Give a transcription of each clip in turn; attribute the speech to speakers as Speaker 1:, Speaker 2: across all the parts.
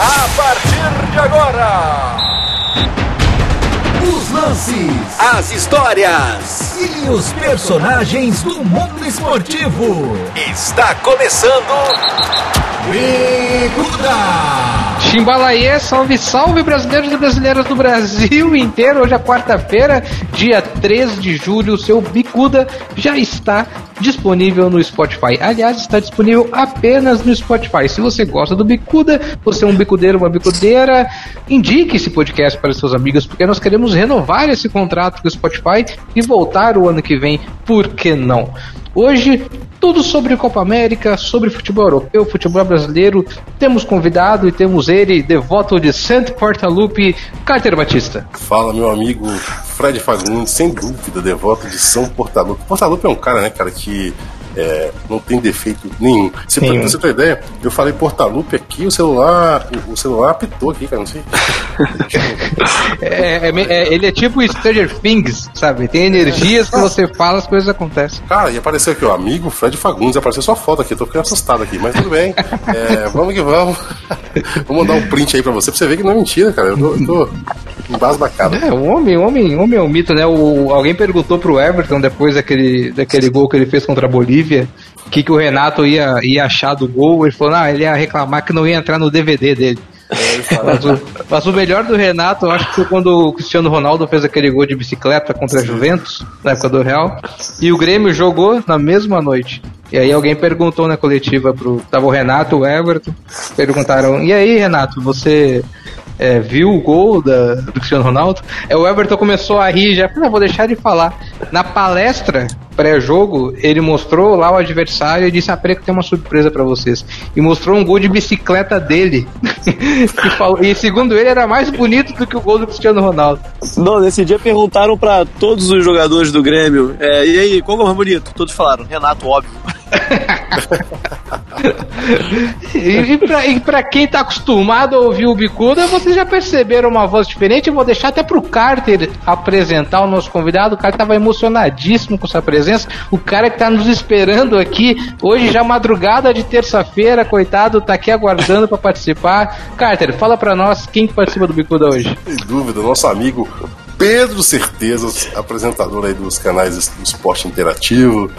Speaker 1: A partir de agora.
Speaker 2: Lances,
Speaker 1: As histórias.
Speaker 2: e os personagens do mundo esportivo.
Speaker 1: Está começando.
Speaker 2: Bicuda!
Speaker 3: Chimbalaê, salve, salve brasileiros e brasileiras do Brasil inteiro. Hoje é quarta-feira, dia 3 de julho. O seu Bicuda já está disponível no Spotify. Aliás, está disponível apenas no Spotify. Se você gosta do Bicuda, você é um bicudeiro, uma bicudeira, indique esse podcast para seus amigos, porque nós queremos renovar esse contrato com o Spotify e voltar o ano que vem. Por que não? Hoje, tudo sobre Copa América, sobre futebol europeu, futebol brasileiro. Temos convidado e temos ele, devoto de Santo Portalupe, Carter Batista.
Speaker 4: Fala, meu amigo Fred Fagundes, sem dúvida, devoto de São Portalupe. Portalupe é um cara, né, cara, que é, não tem defeito nenhum. Você, pra você ter ideia, eu falei Portalupe aqui, o celular, o, o celular apitou aqui, cara, não sei.
Speaker 3: É, é é- ele é tipo Stranger Things, sabe? Tem energias que você fala, as coisas acontecem.
Speaker 4: Cara, e apareceu aqui, ó, amigo Fred Fagundes, apareceu sua foto aqui, eu tô ficando assustado aqui, mas tudo bem. É, vamos que vamos. Vou mandar um print aí pra você, pra você ver que não é mentira, cara. Eu tô, eu tô embasbacado.
Speaker 3: É, o homem, o homem, o homem é um mito, né? O, alguém perguntou pro Everton depois daquele, daquele gol que ele fez contra a Bolívia, o que, que o Renato ia, ia achar do gol. Ele falou, não, ele ia reclamar que não ia entrar no DVD dele. Mas o, mas o melhor do Renato, eu acho que foi quando o Cristiano Ronaldo fez aquele gol de bicicleta contra a Juventus, na época do Real, e o Grêmio jogou na mesma noite. E aí alguém perguntou na coletiva pro. Tava o Renato, o Everton, perguntaram, e aí, Renato, você é, viu o gol da, do Cristiano Ronaldo? É, o Everton começou a rir já, não, vou deixar de falar. Na palestra pré-jogo, ele mostrou lá o adversário e disse: Ah, peraí que tem uma surpresa pra vocês. E mostrou um gol de bicicleta dele. Que falou- e segundo ele, era mais bonito do que o gol do Cristiano Ronaldo.
Speaker 5: Não, nesse dia perguntaram pra todos os jogadores do Grêmio, é, e aí, qual é o mais bonito? Todos falaram, Renato, óbvio.
Speaker 3: E, e, pra, e pra quem tá acostumado a ouvir o Bicuda, vocês já perceberam uma voz diferente. Eu vou deixar até pro Carter apresentar o nosso convidado. O cara tava emocionadíssimo com sua presença. O cara que tá nos esperando aqui, hoje já madrugada de terça-feira, coitado, tá aqui aguardando pra participar. Carter, fala pra nós quem que participa do Bicuda hoje.
Speaker 4: Sem dúvida, nosso amigo Pedro Certezas, apresentador aí dos canais do Esporte Interativo,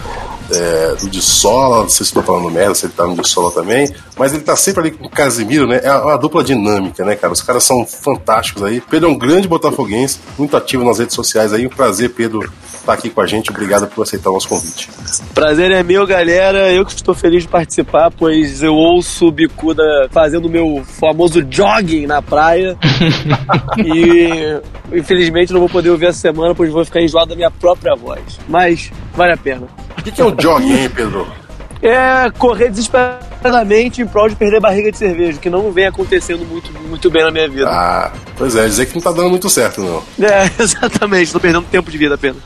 Speaker 4: é, do de Sola, não sei se estou falando merda, se ele tá no de Sola também, mas ele tá sempre ali com o Casimiro, né? É uma dupla dinâmica, né, cara? Os caras são fantásticos aí. Pedro é um grande botafoguense, muito ativo nas redes sociais aí. Um prazer, Pedro, estar aqui com a gente. Obrigado por aceitar o nosso convite.
Speaker 5: Prazer é meu, galera. Eu que estou feliz de participar, pois eu ouço o Bicuda fazendo o meu famoso jogging na praia. e infelizmente não vou poder ouvir essa semana, pois vou ficar enjoado da minha própria voz. Mas vale a pena.
Speaker 4: O que, que é um jogging, hein, Pedro?
Speaker 5: É correr desesperadamente em prol de perder barriga de cerveja, que não vem acontecendo muito, muito bem na minha vida.
Speaker 4: Ah, pois é, dizer que não tá dando muito certo, não.
Speaker 5: É, exatamente, estou perdendo tempo de vida apenas.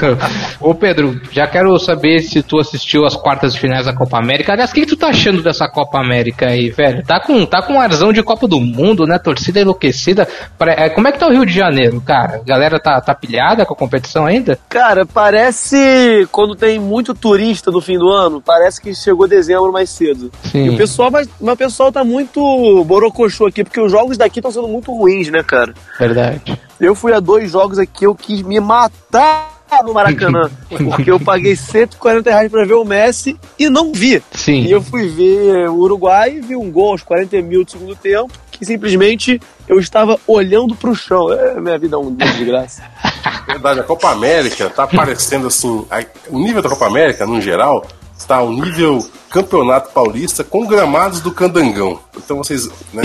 Speaker 3: Ô Pedro, já quero saber se tu assistiu as quartas de finais da Copa América. Aliás, o que, que tu tá achando dessa Copa América aí, velho? Tá com, tá com um arzão de Copa do Mundo, né? Torcida enlouquecida. É, Como é que tá o Rio de Janeiro, cara? A galera tá, tá pilhada com a competição ainda?
Speaker 5: Cara, parece quando tem muito turista no fim do ano, parece que chegou dezembro mais cedo.
Speaker 3: Sim.
Speaker 5: E o pessoal, vai, mas o pessoal tá muito borocochô aqui, porque os jogos daqui estão sendo muito ruins, né, cara?
Speaker 3: Verdade.
Speaker 5: Eu fui a dois jogos aqui, eu quis me matar no Maracanã, porque eu paguei 140 reais pra ver o Messi e não vi.
Speaker 3: Sim.
Speaker 5: E eu fui ver o Uruguai e vi um gol aos 40 mil do segundo tempo, que simplesmente eu estava olhando pro chão. É, minha vida é um desgraça.
Speaker 4: Verdade, a Copa América tá parecendo assim. a- o nível da Copa América, no geral, tá ao nível Campeonato Paulista com gramados do Candangão. Então vocês, né,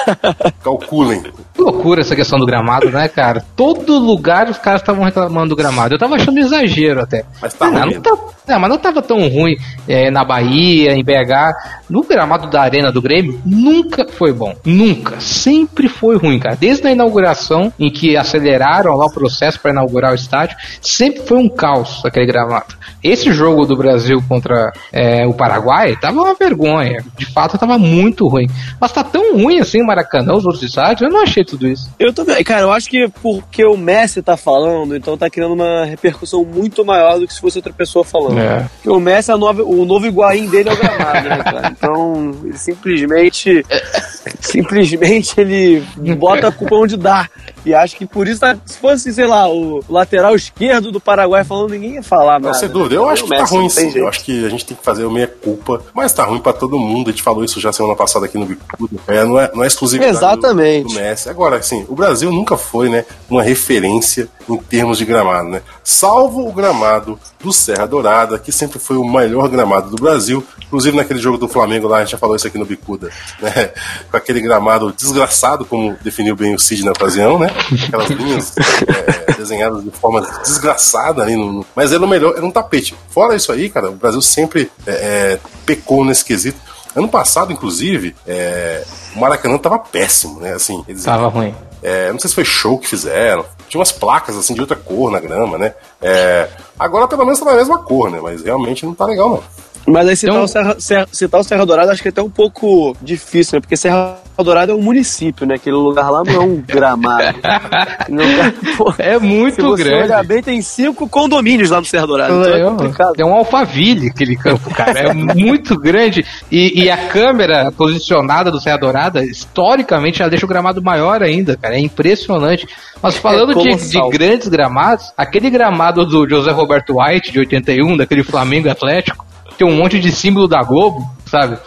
Speaker 4: calculem.
Speaker 3: Que loucura essa questão do gramado, né, cara? Todo lugar os caras estavam reclamando do gramado. Eu tava achando exagero até.
Speaker 4: Mas tá
Speaker 3: Ah,
Speaker 4: ruim
Speaker 3: não, tá, não, mas não tava tão ruim é, na Bahia, em BH. No gramado da Arena do Grêmio, nunca foi bom. Nunca. Sempre foi ruim, cara. Desde a inauguração, em que aceleraram lá o processo para inaugurar o estádio, sempre foi um caos aquele gramado. Esse jogo do Brasil contra é, o Paraguai tava uma vergonha. De fato, tava muito ruim. Mas tá tão ruim assim o Maracanã, os outros estádios, eu não achei tudo isso.
Speaker 5: Eu também, cara, eu acho que porque o Messi tá falando, então tá criando uma repercussão muito maior do que se fosse outra pessoa falando.
Speaker 3: É.
Speaker 5: Porque o Messi, é nova- o novo iguaim dele é o gramado, né, cara? Então, ele simplesmente simplesmente ele bota a culpa onde dá. E acho que por isso, tá, se fosse, sei lá, o lateral esquerdo do Paraguai falando, ninguém ia falar
Speaker 4: Não,
Speaker 5: nada.
Speaker 4: sem dúvida. Eu acho que tá ruim sim. Eu acho que a gente tem que fazer o meia-culpa, mas tá ruim pra todo mundo. A gente falou isso já semana passada aqui no Bicudo. É, não, é, não é exclusividade do-
Speaker 5: Exatamente.
Speaker 4: do Messi. Agora, assim, o Brasil nunca foi, né, uma referência em termos de gramado, né? Salvo o gramado do Serra Dourada, que sempre foi o melhor gramado do Brasil. Inclusive naquele jogo do Flamengo lá, a gente já falou isso aqui no Bicuda, né? Com aquele gramado desgraçado, como definiu bem o Cid na ocasião, né? Aquelas linhas é, desenhadas de forma desgraçada ali no, no- Mas era o melhor, era um tapete. Fora isso aí, cara, o Brasil sempre é, é, pecou nesse quesito. Ano passado, inclusive, é, o Maracanã tava péssimo, né? Assim, eles,
Speaker 3: Tava ruim.
Speaker 4: é, não sei se foi show que fizeram. Tinha umas placas assim de outra cor na grama, né? É, agora pelo menos tá na mesma cor, né? Mas realmente não tá legal, não.
Speaker 5: Mas aí citar,
Speaker 3: Então-
Speaker 5: o Serra, Serra- citar o Serra Dourada acho que é até um pouco difícil, né? Porque Serra Dourada é um município, né? Aquele lugar lá não é um gramado. Não é- pô,
Speaker 3: É
Speaker 5: se
Speaker 3: muito
Speaker 5: você
Speaker 3: grande.
Speaker 5: olhar bem, tem cinco condomínios lá no Serra Dourada. Então é complicado.
Speaker 3: É um alfaville aquele campo, cara. É muito grande. E, e a câmera posicionada do Serra Dourada, historicamente, ela deixa o gramado maior ainda, cara. É impressionante. Mas falando de,
Speaker 5: colossal.
Speaker 3: de grandes gramados, aquele gramado do José Roberto White, de 81, daquele Flamengo Atlético, tem um monte de símbolo da Globo, sabe?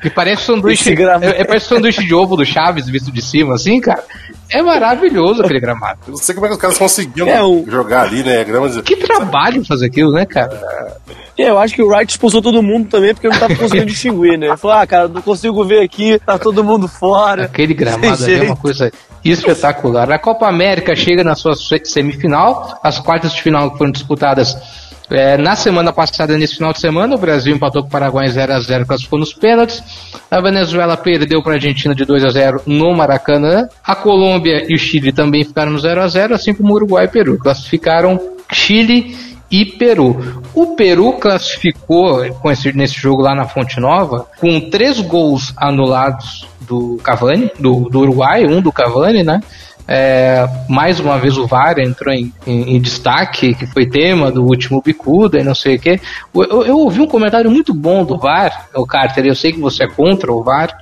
Speaker 3: Que parece sanduíche. É, é parece sanduíche de ovo do Chaves visto de cima, assim, cara. É maravilhoso aquele gramado.
Speaker 4: Eu não sei como é que os caras conseguiam
Speaker 5: É, o-
Speaker 4: jogar ali, né? Grama de...
Speaker 3: Que trabalho fazer aquilo, né, cara?
Speaker 5: E eu acho que o Wright expulsou todo mundo também, porque eu não tava conseguindo distinguir, né? Ele falou, ah, cara, não consigo ver aqui, tá todo mundo fora.
Speaker 3: Aquele gramado ali é uma coisa espetacular. A Copa América chega na sua se- semifinal, as quartas de final foram disputadas é, na semana passada, nesse final de semana, o Brasil empatou com o Paraguai em 0x0, classificou nos pênaltis. A Venezuela perdeu para a Argentina de 2 a 0 no Maracanã. A Colômbia e o Chile também ficaram no 0 a 0 assim como o Uruguai e Peru. Classificaram Chile e Peru. O Peru classificou esse, nesse jogo lá na Fonte Nova com três gols anulados do Cavani, do, do Uruguai, um do Cavani, né? É, mais uma vez o VAR entrou em, em- em destaque, que foi tema do último Bicuda e não sei o que. Eu, eu- eu ouvi um comentário muito bom do VAR, o Carter, eu sei que você é contra o VAR,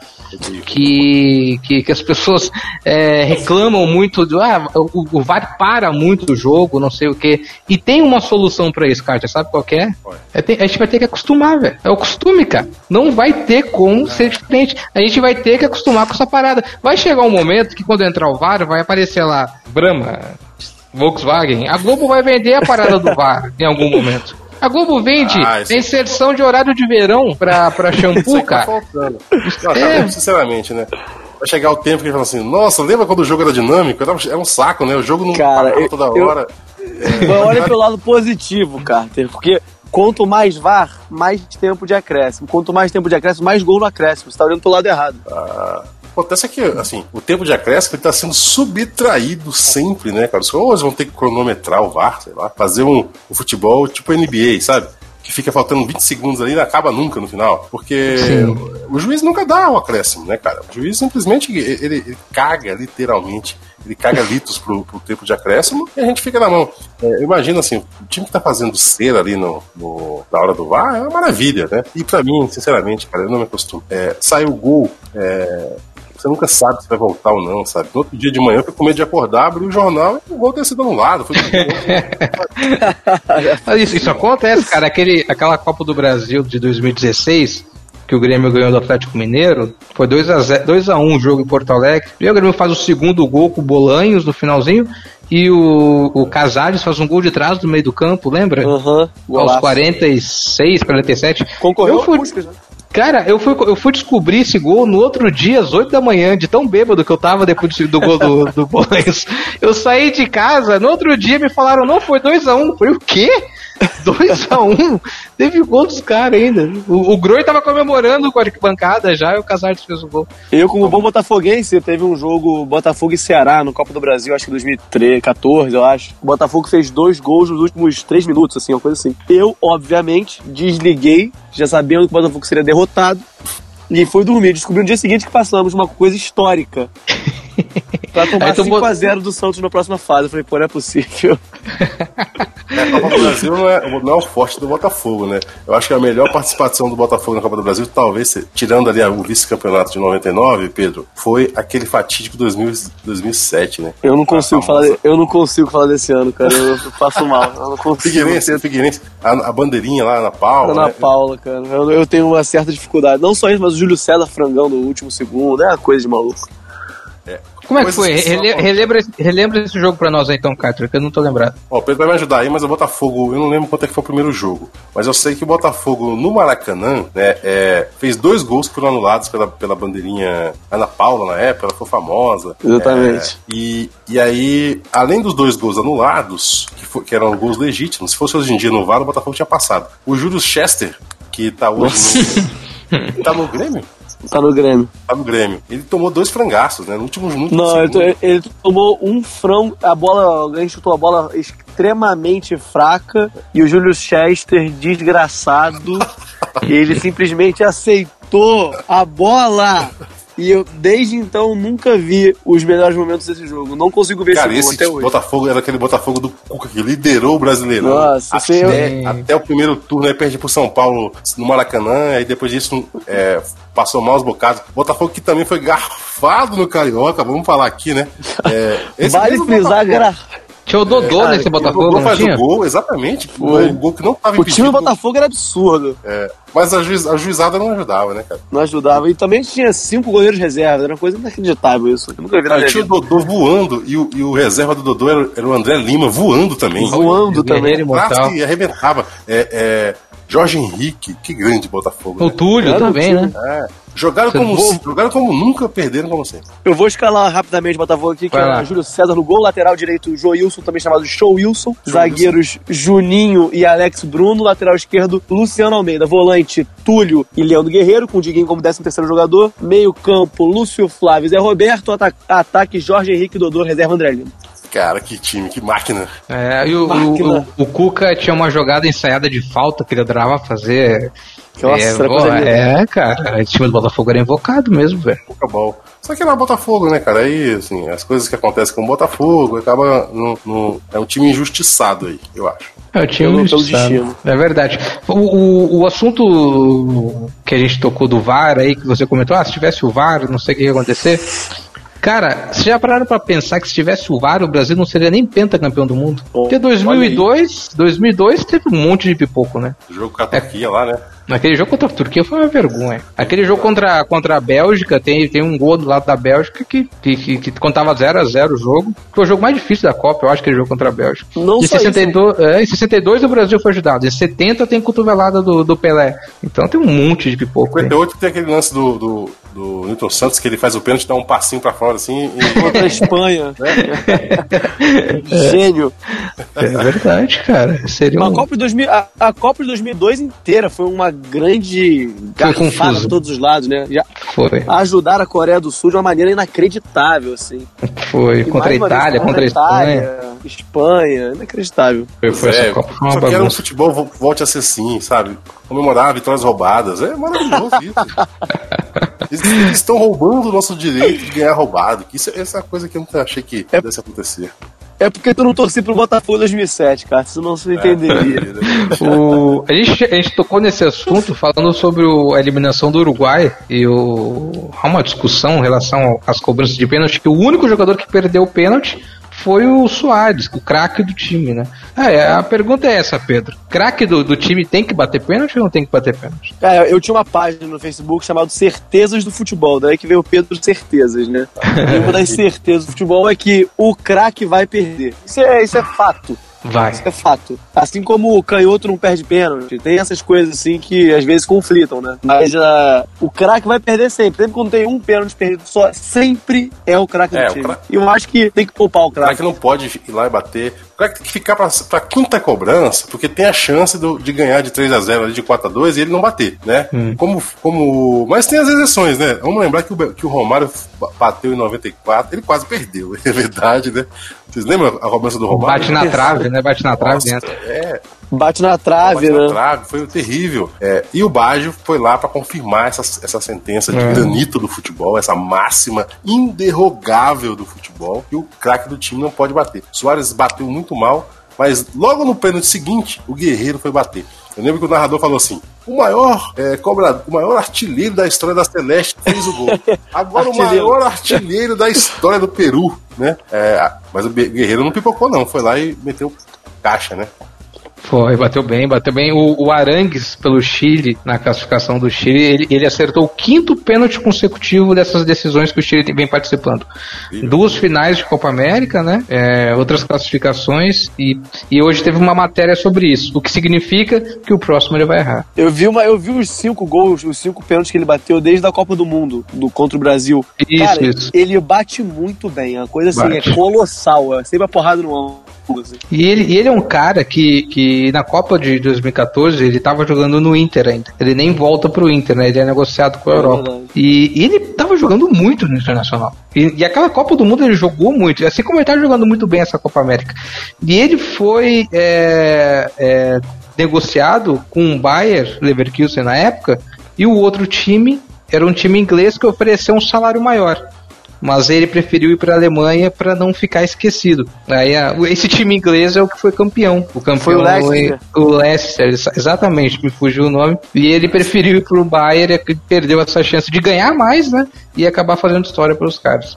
Speaker 3: que, que, que as pessoas é, reclamam muito do ah, o, o VAR para muito o jogo, não sei o que. E tem uma solução pra isso, Carter, sabe qual que é? É ter- a gente vai ter que acostumar, velho. É o costume, cara. Não vai ter como ser diferente. A gente vai ter que acostumar com essa parada. Vai chegar um momento que quando entrar o VAR, vai aparecer lá, Brahma, Volkswagen. A Globo vai vender a parada do VAR em algum momento. A Globo vende
Speaker 4: Ah,
Speaker 3: a inserção de horário de verão pra, pra
Speaker 4: Isso
Speaker 3: shampoo,
Speaker 4: aí tá
Speaker 3: cara.
Speaker 4: faltando. Não, cara,
Speaker 3: É.
Speaker 4: sinceramente, né? Vai chegar o tempo que ele fala assim, nossa, lembra quando o jogo era dinâmico? Era um, era um saco, né? O jogo não
Speaker 5: Cara,
Speaker 4: parava
Speaker 5: eu-
Speaker 4: toda
Speaker 5: eu-
Speaker 4: hora.
Speaker 5: Mas olha pelo lado positivo, Carter, porque quanto mais VAR, mais tempo de acréscimo. Quanto mais tempo de acréscimo, mais gol no acréscimo. Você tá olhando pelo lado errado.
Speaker 4: Acontece que, assim, o tempo de acréscimo está sendo subtraído sempre, né, cara? Os caras vão ter que cronometrar o VAR, sei lá, fazer um, um futebol tipo NBA, sabe? Que fica faltando 20 segundos ali e não acaba nunca no final. Porque
Speaker 3: Sim.
Speaker 4: o juiz nunca dá o acréscimo, né, cara? O juiz simplesmente ele, ele caga, literalmente. Ele caga litros pro, pro tempo de acréscimo e a gente fica na mão. É, eu imagino assim, o time que tá fazendo cera ali no, no- na hora do VAR é uma maravilha, né? E pra mim, sinceramente, cara, eu não me acostumo. É, sai o gol, é, você nunca sabe se vai voltar ou não, sabe? No outro dia de manhã eu fico com medo de acordar, abrir o jornal e o gol ter sido anulado. Foi
Speaker 3: Mas Isso, isso acontece, cara. Aquele, aquela Copa do Brasil de 2016, que o Grêmio ganhou do Atlético Mineiro, foi 2x1 um o jogo em Porto Alegre. E o Grêmio faz o segundo gol com o Bolanhos no finalzinho. E o, o Casares faz um gol de trás do meio do campo, lembra?
Speaker 5: Aham.
Speaker 3: Aos
Speaker 5: golaço.
Speaker 3: 46, 47.
Speaker 5: Concorreu
Speaker 3: eu fui,
Speaker 5: com Puskas, né?
Speaker 3: Cara, eu fui, eu fui descobrir esse gol no outro dia, às 8 da manhã, de tão bêbado que eu tava depois do gol do, do Bolanhos. Eu saí de casa, no outro dia me falaram, não, foi 2x1. Um. Falei, o quê? 2x1? Um? Teve gol dos caras ainda. O, o Groi tava comemorando com a arquibancada já e o Casares fez o gol.
Speaker 5: Eu, como bom botafoguense, teve um jogo Botafogo e Ceará no Copa do Brasil, acho que 2014, eu acho. O Botafogo fez dois gols nos últimos três minutos, assim, uma coisa assim. Eu, obviamente, desliguei, já sabendo que o Botafogo seria derrotado, e fui dormir. Descobri no dia seguinte que passamos uma coisa histórica. Pra tomar
Speaker 3: Aí tu
Speaker 5: 5x0 do Santos na próxima fase. Eu falei, pô, não é possível.
Speaker 4: É, a Copa do Brasil não é, não é o forte do Botafogo, né? Eu acho que a melhor participação do Botafogo na Copa do Brasil, talvez, tirando ali o vice-campeonato de 99, Pedro, foi aquele fatídico 2000, 2007, né?
Speaker 5: Eu não consigo falar, eu não consigo falar desse ano, cara. Eu faço mal. Eu não consigo.
Speaker 4: Figueirense, Figueirense, a, a bandeirinha lá na Paula,
Speaker 5: Ana
Speaker 4: né?
Speaker 5: Paula, cara. Eu, eu tenho uma certa dificuldade. Não só isso, mas o Júlio César frangão no último segundo. É uma coisa de maluco.
Speaker 3: Como é que foi?
Speaker 4: que
Speaker 3: Rele- relembra, esse- relembra esse jogo pra nós aí, então, Catra, que eu não tô lembrado.
Speaker 4: Ó, o Pedro vai me ajudar aí, mas o Botafogo, eu não lembro quanto é que foi o primeiro jogo, mas eu sei que o Botafogo no Maracanã, né, é, fez dois gols que foram anulados pela, pela bandeirinha Ana Paula na época, ela foi famosa.
Speaker 5: Exatamente.
Speaker 4: É, e, e aí, além dos dois gols anulados, que, que eram gols legítimos, se fosse hoje em dia no VAR, o Botafogo tinha passado. O Júlio Chester, que tá hoje no. tá no Grêmio?
Speaker 5: Tá no Grêmio.
Speaker 4: Tá no Grêmio. Ele tomou dois frangaços, né? No último, último
Speaker 5: Não, ele, ele tomou um frango. A bola, alguém chutou a bola extremamente fraca e o Júlio Chester, desgraçado, ele simplesmente aceitou a bola. E eu, desde então, nunca vi os melhores momentos desse jogo. Não consigo ver
Speaker 4: Cara,
Speaker 5: esse
Speaker 4: esse
Speaker 5: até hoje.
Speaker 4: Botafogo era aquele Botafogo do Cuca que liderou o brasileiro.
Speaker 5: Nossa,
Speaker 4: até,
Speaker 3: eu-
Speaker 4: até o primeiro turno, aí perde pro São Paulo no Maracanã, aí depois disso é, passou maus bocados. Botafogo que também foi garfado no Carioca, vamos falar aqui, né? É,
Speaker 5: Vale frisar,
Speaker 4: Botafogo.
Speaker 3: Tinha o Dodô
Speaker 5: cara,
Speaker 3: nesse
Speaker 4: o
Speaker 3: Botafogo,
Speaker 4: Dodô
Speaker 3: não
Speaker 4: faz
Speaker 3: tinha?
Speaker 4: o gol, exatamente.
Speaker 5: Foi.
Speaker 4: O gol que não estava
Speaker 5: o time do Botafogo era absurdo.
Speaker 4: É, mas a, juiz, a juizada não ajudava, né, cara?
Speaker 5: Não ajudava. E também tinha cinco goleiros reservas. Era uma coisa inacreditável isso. Eu nunca vi na
Speaker 4: Cara,
Speaker 5: minha
Speaker 4: tinha o. Dodô voando e o, e o reserva do Dodô era, era o André Lima voando também.
Speaker 5: Voando também.
Speaker 3: Imortal.
Speaker 4: Quase que arrebentava. É, é, Jorge Henrique, que grande Botafogo.
Speaker 3: O
Speaker 4: né?
Speaker 3: Túlio também,
Speaker 5: time.
Speaker 3: né?
Speaker 4: É, jogaram,
Speaker 3: Você
Speaker 4: como, jogaram como nunca, perderam como sempre.
Speaker 5: Eu vou escalar rapidamente o Botafogo aqui, que
Speaker 3: Vai
Speaker 5: é Júlio César no gol, lateral direito Joilson, também chamado Show Wilson, zagueiros Juninho e Alex Bruno, lateral esquerdo Luciano Almeida, volante Túlio e Leandro Guerreiro, com o Diguinho como 13 terceiro jogador, meio campo Lúcio Flávio Zé Roberto, ata- ataque Jorge Henrique Dodô, reserva André Lima.
Speaker 4: Cara, que time, que máquina.
Speaker 3: É, e o,
Speaker 5: Máquina.
Speaker 3: o, o Cuca tinha uma jogada ensaiada de falta que ele adorava fazer.
Speaker 5: Nossa,
Speaker 3: é,
Speaker 5: linda.
Speaker 3: é, cara, o time do Botafogo era invocado mesmo, velho.
Speaker 4: Só que era Botafogo, né, cara? Aí, assim, as coisas que acontecem com o Botafogo acaba. No, no- é um time injustiçado aí, eu acho.
Speaker 3: É, o time injustiçado. É verdade. O, o, o assunto que a gente tocou do VAR aí, que você comentou, ah, se tivesse o VAR, não sei o que ia acontecer. Cara, vocês já pararam pra pensar que se tivesse o VAR, o Brasil não seria nem pentacampeão do mundo?
Speaker 5: Bom,
Speaker 3: Porque 2002, 2002 teve um monte de pipoco, né?
Speaker 4: O jogo com a Turquia lá, né?
Speaker 3: Naquele jogo contra a Turquia foi uma vergonha. Aquele jogo contra, contra a Bélgica, tem, tem um gol do lado da Bélgica que, que, que, que contava 0 a 0 o jogo. Foi o jogo mais difícil da Copa, eu acho, aquele jogo contra a Bélgica.
Speaker 5: Não
Speaker 3: em,
Speaker 5: só
Speaker 3: 62, é, em 62 o Brasil foi ajudado. Em 70 tem cotovelada do, do Pelé. Então tem um monte de pipoco. aí.
Speaker 4: 58 tem aquele lance do, do, do Newton Santos que ele faz o pênalti, dá um passinho pra fora assim e.
Speaker 5: Contra a Espanha. Gênio.
Speaker 3: É verdade, cara. Seria
Speaker 5: Uma
Speaker 3: um...
Speaker 5: Copa de 2000, a, a Copa de 2002 inteira foi uma grande garfada
Speaker 3: confusa.
Speaker 5: por todos os lados, né? Já
Speaker 3: Foi.
Speaker 5: ajudar a Coreia do Sul de uma maneira inacreditável, assim.
Speaker 3: Foi.
Speaker 5: E
Speaker 3: Contra a Itália, contra a Espanha.
Speaker 5: Itália, Espanha, inacreditável.
Speaker 3: Foi, foi
Speaker 4: É,
Speaker 3: Copa. Foi uma
Speaker 4: só quero um
Speaker 3: bagunça.
Speaker 4: futebol vo- volte a ser assim, sabe? Comemorar vitórias roubadas. É maravilhoso isso. Eles eles estão roubando o nosso direito de ganhar roubado. Que isso, essa é uma coisa que eu nunca achei que pudesse acontecer.
Speaker 5: É porque tu não torci pro Botafogo em 2007, cara, senão você não entenderia.
Speaker 3: O- a, gente, a gente tocou nesse assunto falando sobre o- a eliminação do Uruguai e o, há uma discussão em relação às cobranças de pênalti, que o único jogador que perdeu o pênalti foi o Soares, o craque do time, né? Ah, é, a pergunta é essa, Pedro. Craque do, do time tem que bater pênalti ou não tem que bater pênalti?
Speaker 5: Cara, eu tinha uma página no Facebook chamada Certezas do Futebol, daí que veio o Pedro Certezas, né? E uma das certezas do futebol é que o craque vai perder. Isso é, isso é fato.
Speaker 3: Vai.
Speaker 5: Isso é fato. Assim como o canhoto não perde pênalti, tem essas coisas assim que às vezes conflitam, né? Mas ah, o craque vai perder sempre. Sempre quando tem um pênalti perdido só, sempre é o craque
Speaker 4: É,
Speaker 5: do
Speaker 4: o
Speaker 5: time.
Speaker 4: craque-
Speaker 5: E eu acho que tem que poupar o
Speaker 4: O cara
Speaker 5: craque.
Speaker 4: que não pode ir lá e bater. O cara que tem que ficar pra, pra quinta cobrança, porque tem a chance do- de ganhar de 3 a 0 ali, de 4 a 2 e ele não bater, né? Como, como. Mas tem as exceções, né? Vamos lembrar que o, que o Romário ba- bateu em 94, ele quase perdeu, é verdade, né? Vocês lembram a cobrança do Romário?
Speaker 3: Bate na trave, né? Bate na trave
Speaker 4: Nossa,
Speaker 3: dentro.
Speaker 4: É,
Speaker 5: Bate na trave,
Speaker 4: Bate na
Speaker 5: né?
Speaker 4: trave, foi terrível. É, e o Baggio foi lá para confirmar essa, essa sentença de
Speaker 3: É.
Speaker 4: granito do futebol, essa máxima inderrogável do futebol, que o craque do time não pode bater. Soares bateu muito mal, mas logo no pênalti seguinte, o Guerreiro foi bater. Eu lembro que o narrador falou assim: o maior é, cobrador, o maior artilheiro da história da Celeste fez o gol. Agora o maior artilheiro da história do Peru, né? É, mas o Guerreiro não pipocou, não. Foi lá e meteu caixa, né?
Speaker 3: Foi, bateu bem, bateu bem. O, o Arangues, pelo Chile, na classificação do Chile, ele, ele acertou o quinto pênalti consecutivo dessas decisões que o Chile vem participando. Duas finais de Copa América, né? É, outras classificações, e, e hoje teve uma matéria sobre isso, o que significa que o próximo ele vai errar.
Speaker 5: Eu vi, uma, eu vi os cinco gols, os cinco pênaltis que ele bateu desde a Copa do Mundo, do, contra o Brasil.
Speaker 3: Isso,
Speaker 5: Cara,
Speaker 3: isso.
Speaker 5: ele bate muito bem. A coisa assim
Speaker 3: Bate.
Speaker 5: é colossal. É sempre a porrada no ângulo.
Speaker 3: E ele, ele é um cara que, que na Copa de 2014 ele tava jogando no Inter ainda. Ele nem volta pro Inter, né? Ele é negociado com a
Speaker 5: É
Speaker 3: Europa. E, e ele tava jogando muito no Internacional. E, e aquela Copa do Mundo ele jogou muito, assim como ele tá jogando muito bem essa Copa América. E ele foi é, é, negociado com o Bayer Leverkusen na época, e o outro time era um time inglês que ofereceu um salário maior. Mas ele preferiu ir para a Alemanha para não ficar esquecido. Aí esse time inglês é o que foi campeão. O campeão
Speaker 5: Foi o Leicester.
Speaker 3: o Leicester, exa- exatamente, me fugiu o nome. E ele preferiu ir pro Bayern e perdeu essa chance de ganhar mais, né? E acabar fazendo história pelos caras.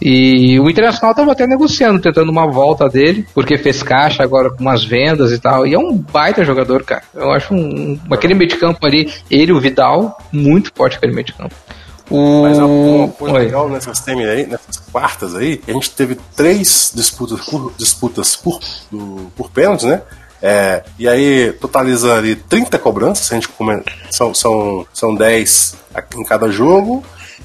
Speaker 3: E o Internacional tava até negociando, tentando uma volta dele, porque fez caixa agora com umas vendas e tal. E é um baita jogador, cara. Eu acho um. aquele meio de campo ali, ele o Vidal, muito forte aquele meio de campo. O...
Speaker 4: Mas uma coisa
Speaker 3: Oi.
Speaker 4: legal nessas aí, nessas quartas aí, a gente teve três disputas por, disputas por, do, por pênaltis, né? É, e aí totaliza ali 30 cobranças, a gente come, são, são, são 10 em cada jogo.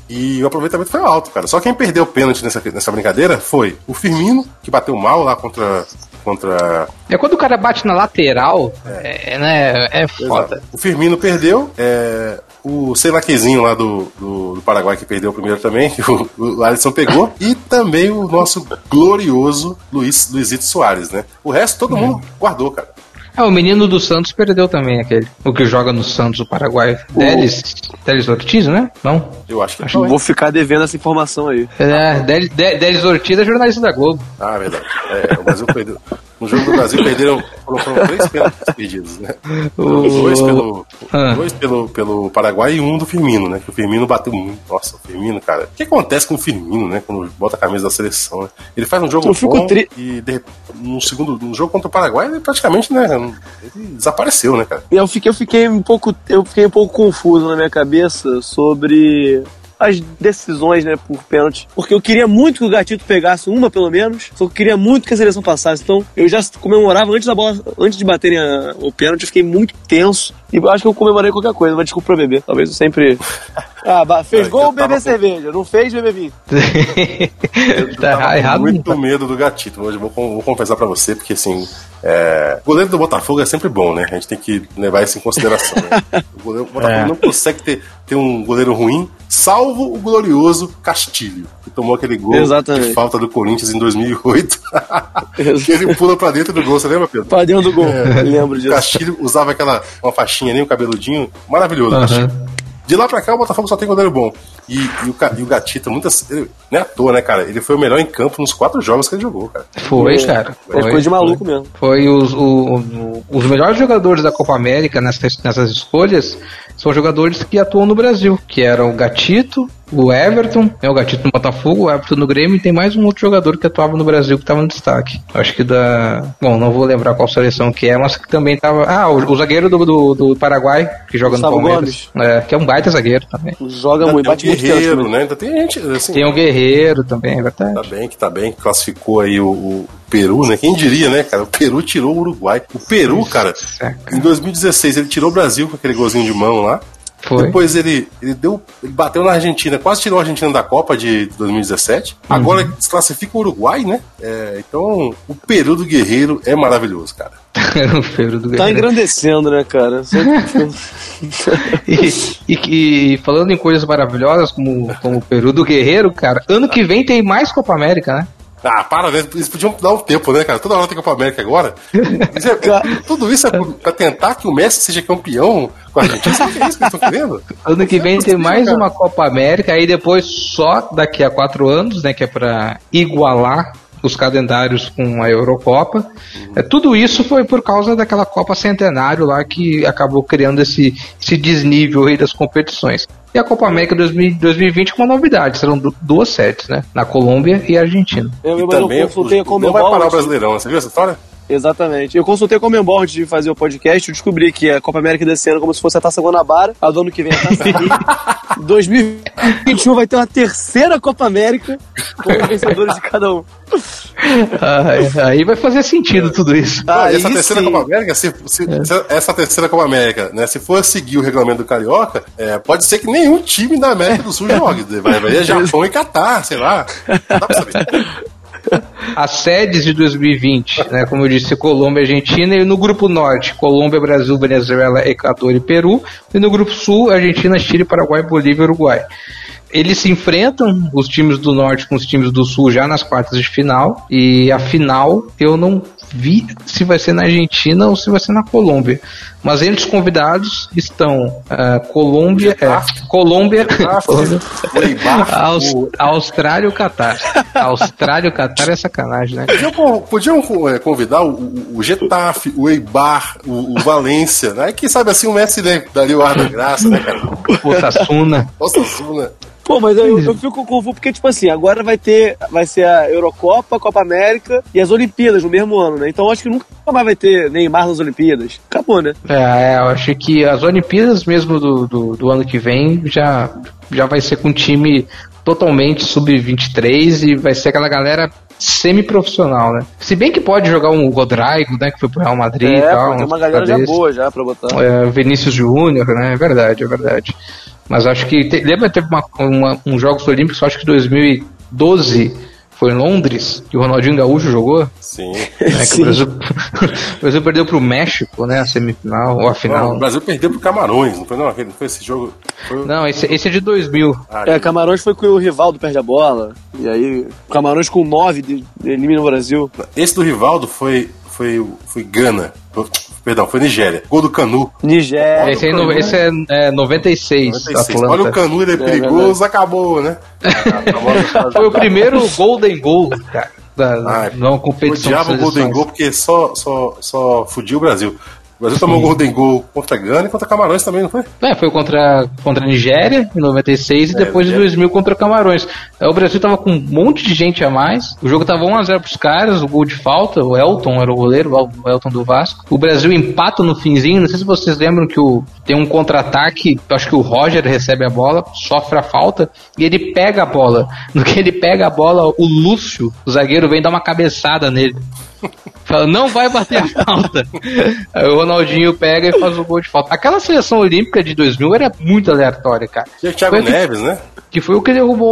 Speaker 4: E o aproveitamento foi alto, cara. Só quem perdeu o pênalti nessa, nessa brincadeira foi o Firmino, que bateu mal lá contra. Contra
Speaker 3: É quando o cara bate na lateral, é, né? É foda.
Speaker 4: O Firmino perdeu. é, o sei lá quezinho lá do, do, do Paraguai que perdeu o primeiro também, que o, o Alisson pegou. e também o nosso glorioso Luiz, Luizito Soares, né? O resto todo mundo guardou, cara.
Speaker 3: Ah, o menino do Santos perdeu também aquele. O que joga no Santos, o Paraguai. Delis. Delis Ortiz, né? Não?
Speaker 4: Eu acho que
Speaker 3: Acho
Speaker 4: não?
Speaker 5: Vou ficar devendo essa informação aí.
Speaker 3: É, Delis, De- Delis Ortiz é jornalista da Globo.
Speaker 4: Ah, verdade. É, o Brasil perdeu. No jogo do Brasil perderam foram, três pênaltis perdidos, né? Dois, pelo,
Speaker 3: Ah.
Speaker 4: dois pelo, pelo Paraguai e um do Firmino, né? Que o Firmino bateu muito. Nossa, o Firmino, cara. O que acontece com o Firmino, né? Quando bota a camisa da seleção, né? Ele faz um jogo
Speaker 5: Eu
Speaker 4: bom
Speaker 5: tri-
Speaker 4: e de, no segundo no jogo contra o Paraguai ele praticamente, né? Ele desapareceu, né, cara?
Speaker 5: Eu fiquei, eu fiquei um pouco, eu fiquei um pouco confuso na minha cabeça sobre as decisões, né, por pênalti. Porque eu queria muito que o Gatito pegasse uma, pelo menos. Só que eu queria muito que a seleção passasse. Então, eu já comemorava antes da bola, antes de baterem a- o pênalti, eu fiquei muito tenso. E eu acho que eu comemorei qualquer coisa, mas desculpa pra beber. Talvez eu sempre. Ah, fez gol,
Speaker 4: tava
Speaker 5: beber cerveja. Não fez, beber vinho.
Speaker 4: Eu
Speaker 3: tá
Speaker 4: tava
Speaker 3: errado.
Speaker 4: muito medo do gatito. Hoje vou, vou confessar pra você, porque assim, é, o goleiro do Botafogo é sempre bom, né? A gente tem que levar isso em consideração. né? O, goleiro, o Botafogo
Speaker 3: É.
Speaker 4: não consegue ter, ter um goleiro ruim, salvo o glorioso Castilho, que tomou aquele gol
Speaker 5: Exatamente.
Speaker 4: de falta do Corinthians em 2008. que ele pula pra dentro do gol, você lembra, Pedro?
Speaker 5: Pra dentro do gol. Lembro
Speaker 4: O
Speaker 5: disso.
Speaker 4: Castilho usava aquela uma faixinha ali, um cabeludinho maravilhoso. Castilho. De lá pra cá, o Botafogo só tem goleiro bom. E, e o, e o Gatita, muitas. Ele, não é à toa, né, cara? Ele foi o melhor em campo nos quatro jogos que ele jogou, cara.
Speaker 3: Foi, cara. Foi,
Speaker 5: coisa de maluco mesmo.
Speaker 3: Foi os, o- o- os melhores jogadores da Copa América nessas, nessas escolhas são jogadores que atuam no Brasil, que eram o Gatito, o Everton, é o Gatito no Botafogo, o Everton no Grêmio, e tem mais um outro jogador que atuava no Brasil que estava no destaque. Acho que da. Bom, não vou lembrar qual seleção que é, mas que também estava. Ah, o, o zagueiro do, do, do Paraguai, que joga
Speaker 5: Gustavo
Speaker 3: no Palmeiras. É, que é um baita zagueiro também.
Speaker 5: Joga muito, bate
Speaker 4: o
Speaker 5: muito
Speaker 4: Guerreiro,
Speaker 5: também.
Speaker 4: né? Ainda tem gente, assim.
Speaker 3: Tem o Guerreiro também, é verdade.
Speaker 4: Tá bem, que tá bem, que classificou aí o, o Peru, né? Quem diria, né, cara? O Peru tirou o Uruguai. O Peru, cara,
Speaker 3: Saca.
Speaker 4: em 2016 ele tirou o Brasil com aquele golzinho de mão lá.
Speaker 3: Foi.
Speaker 4: Depois ele, ele deu. Ele bateu na Argentina, quase tirou a Argentina da Copa de 2017. Agora desclassifica o Uruguai, né? É, então, o Peru do Guerreiro é maravilhoso, cara.
Speaker 3: o Peru do
Speaker 5: Tá
Speaker 3: Guerreiro.
Speaker 5: engrandecendo, né, cara? Sempre-
Speaker 3: E, e- e falando em coisas maravilhosas como, como o Peru do Guerreiro, cara, ano que vem tem mais Copa América, né?
Speaker 4: Ah, para, né? Eles podiam dar um tempo, né, cara? Toda hora tem Copa América agora. Isso é- tudo isso é pra tentar que o Messi seja campeão com a Argentina. Sabe o que é isso que querendo?
Speaker 3: Ano que vem tem mais uma Copa América, aí depois só daqui a quatro anos, né? Que é pra igualar os calendários com a Eurocopa. É, tudo isso foi por causa daquela Copa Centenário lá que acabou criando esse, esse desnível aí das competições. E a Copa América 2000 2020 com uma novidade, serão du- duas sedes, né? Na Colômbia e Argentina.
Speaker 5: Eu,
Speaker 4: E
Speaker 5: mas eu
Speaker 4: também
Speaker 5: consultei a
Speaker 4: não vai parar o Brasileirão, você viu essa história?
Speaker 5: Exatamente. Eu consultei a Comembol antes de fazer o podcast. Eu descobri que a Copa América desse ano é como se fosse a Taça Guanabara. A do ano que vem é a Taça Rio. 2021 vai ter uma terceira Copa América com os vencedores de cada um.
Speaker 3: Ah, aí vai fazer sentido tudo isso.
Speaker 4: Ah, essa terceira
Speaker 5: sim.
Speaker 4: Copa América, se, se- se- essa terceira Copa América, né? Se for seguir o regulamento do Carioca, é, pode ser que nenhum time da América do Sul jogue. Vai, vai é Japão e Catar, sei lá. Não dá pra saber.
Speaker 3: As sedes de 2020, né, como eu disse, Colômbia e Argentina, e no grupo norte, Colômbia, Brasil, Venezuela, Equador e Peru, e no grupo sul, Argentina, Chile, Paraguai, Bolívia e Uruguai. Eles se enfrentam, os times do norte com os times do sul, já nas quartas de final, e a final eu não vi se vai ser na Argentina ou se vai ser na Colômbia. Mas entre os convidados estão ah, Colômbia, é, Colômbia, Colômbia
Speaker 4: O Eibar,
Speaker 3: Aus-
Speaker 4: o-
Speaker 3: Austrália e o Catar. Austrália e o Catar é sacanagem, né?
Speaker 4: Podiam, podiam é, convidar o, o, o Getafe, o Eibar, o, o Valência, né? Quem sabe assim o Messi né, daria o ar da graça, né, cara?
Speaker 3: O Sassuna.
Speaker 4: Osasuna.
Speaker 5: Pô, mas eu, eu fico confuso porque, tipo assim, agora vai ter. Vai ser a Eurocopa, a Copa América e as Olimpíadas no mesmo ano, né? Então eu acho que nunca mais vai ter Neymar nas Olimpíadas. Acabou, né?
Speaker 3: É, eu acho que as Olimpíadas mesmo do, do, do ano que vem já, já vai ser com um time totalmente sub-23 e vai ser aquela galera semi-profissional, né? Se bem que pode jogar um Rodrigo, né? Que foi pro Real Madrid e
Speaker 5: É,
Speaker 3: tal.
Speaker 5: pô, tem uma galera já boa já pra botar.
Speaker 3: é, Vinícius Júnior, né? É verdade, é verdade. Mas acho que. te- lembra que teve uma, uma, um Jogos Olímpicos, acho que 2012 foi em Londres, que o Ronaldinho Gaúcho jogou.
Speaker 4: Sim.
Speaker 3: Né, que o,
Speaker 5: Sim.
Speaker 3: Brasil, o Brasil perdeu pro México, né? A semifinal ou a
Speaker 4: Não,
Speaker 3: final.
Speaker 4: o Brasil perdeu pro Camarões, não foi, não? Não foi esse jogo? Foi...
Speaker 3: Não, esse, esse é de 2000.
Speaker 4: Ah,
Speaker 5: É, Camarões foi com o Rivaldo perde a bola. E aí, Camarões com 9 de, elimina o Brasil.
Speaker 4: Esse do Rivaldo foi, foi, foi Gana. Perdão, foi Nigéria. Gol do Canu.
Speaker 5: Nigéria.
Speaker 3: Esse, aí, no- esse é, é 96,
Speaker 4: 96.
Speaker 3: Atlanta.
Speaker 4: Olha o Canu, ele é perigoso, acabou, né?
Speaker 3: Foi o primeiro Golden Goal, cara, da,
Speaker 4: Ah, Eu
Speaker 3: competição
Speaker 4: odiava o
Speaker 3: de
Speaker 4: Golden. Goal porque só, só, só fudia o Brasil. O Brasil tomou o Golden Goal contra Gana e contra Camarões também, não foi?
Speaker 3: É, foi contra, contra a Nigéria em 96 e depois de
Speaker 4: Nigéria.
Speaker 3: 2000 contra Camarões. Aí o Brasil tava com um monte de gente a mais. O jogo tava 1x0 pros caras, o gol de falta, o Elton era o goleiro, o Elton do Vasco. O Brasil empata no finzinho, não sei se vocês lembram que o, tem um contra-ataque, acho que o Roger recebe a bola, sofre a falta e ele pega a bola. No que ele pega a bola, o Lúcio, o zagueiro, vem dar uma cabeçada nele. Fala, não vai bater a falta. Aí o Ronaldinho pega e faz o gol de falta. Aquela seleção olímpica de 2000 era muito aleatória, cara.
Speaker 4: Tinha o Thiago
Speaker 3: Foi que-
Speaker 4: Neves, né?
Speaker 3: Que foi o que derrubou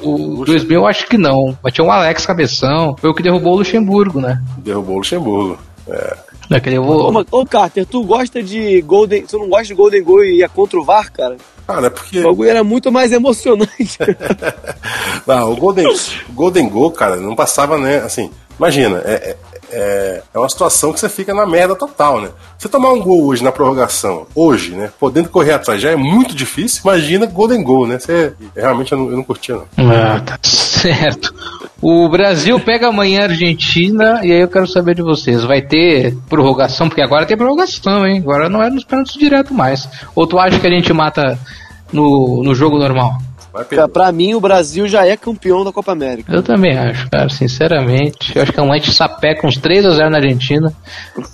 Speaker 3: o, o 2000, acho que não. Mas tinha o Alex Cabeção. Foi o que derrubou o Luxemburgo, né?
Speaker 4: Derrubou o Luxemburgo. É.
Speaker 3: Daquele
Speaker 5: Ô,
Speaker 3: derrubou.
Speaker 5: mas- ô, Carter, tu gosta de Golden. Tu não gosta de Golden Goal e ia contra o VAR, cara?
Speaker 4: Cara, é porque.
Speaker 5: O bagulho era muito mais emocionante.
Speaker 4: Não, o Golden, o Golden Goal, cara, não passava, né? Assim, imagina, é, é, é, é uma situação que você fica na merda total, né? Você tomar um gol hoje na prorrogação, hoje, né? Podendo correr atrás já é muito difícil. Imagina Golden Goal, né? Você, realmente eu não, eu não curtia, não.
Speaker 3: Ah, tá certo. O Brasil pega amanhã a Argentina e aí eu quero saber de vocês. Vai ter prorrogação? Porque agora tem prorrogação, hein? Agora não é nos pênaltis direto mais. Ou tu acha que a gente mata no, no jogo normal?
Speaker 5: Cara,
Speaker 4: perder.
Speaker 5: pra mim, o Brasil já é campeão da Copa América.
Speaker 3: Eu também acho, cara, sinceramente. Eu acho que a gente sapeca uns 3x0 na Argentina.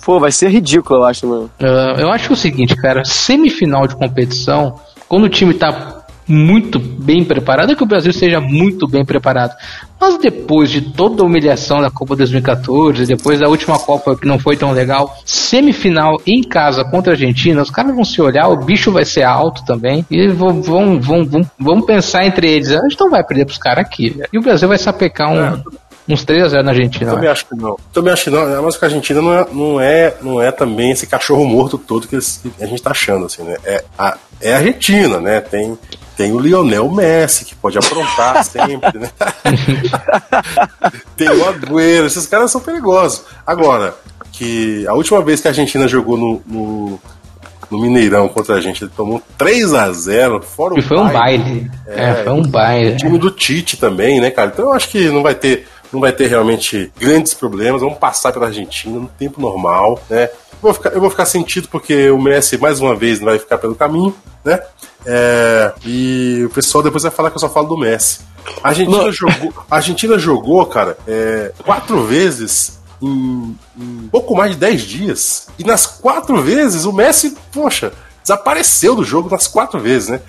Speaker 5: Pô, vai ser ridículo, eu acho, mano.
Speaker 3: Ah, eu acho que é o seguinte, cara, semifinal de competição, quando o time tá muito bem preparado, é que o Brasil seja muito bem preparado. Mas depois de toda a humilhação da Copa 2014, depois da última Copa que não foi tão legal, semifinal em casa contra a Argentina, os caras vão se olhar, o bicho vai ser alto também, e vão, vão, vão, vão, pensar entre eles, a gente não vai perder pros caras aqui, velho. E o Brasil vai sapecar um, uns 3x0 na Argentina.
Speaker 4: Também
Speaker 3: eu
Speaker 4: acho que não. Também acho que não. Mas a Argentina não é, não é, não é também esse cachorro morto todo que a gente tá achando, assim, né? É a, é a Argentina, né? Tem, tem o Lionel Messi, que pode aprontar sempre, né? tem o Agüero, esses caras são perigosos. Agora, que a última vez que a Argentina jogou no, no, no Mineirão contra a gente, ele tomou 3 a 0 fora o
Speaker 3: E foi um baile. É, foi um baile.
Speaker 4: O time do Tite também, né, cara? Então eu acho que não vai ter, não vai ter realmente grandes problemas. Vamos passar pela Argentina no tempo normal, né? Eu vou ficar, eu vou ficar sentido porque o Messi mais uma vez não vai ficar pelo caminho, né? É, e o pessoal depois vai falar que eu só falo do Messi. A Argentina, jogou, a Argentina jogou, cara, é, quatro vezes em, em pouco mais de 10 dias. E nas quatro vezes o Messi, poxa, desapareceu do jogo nas quatro vezes, né?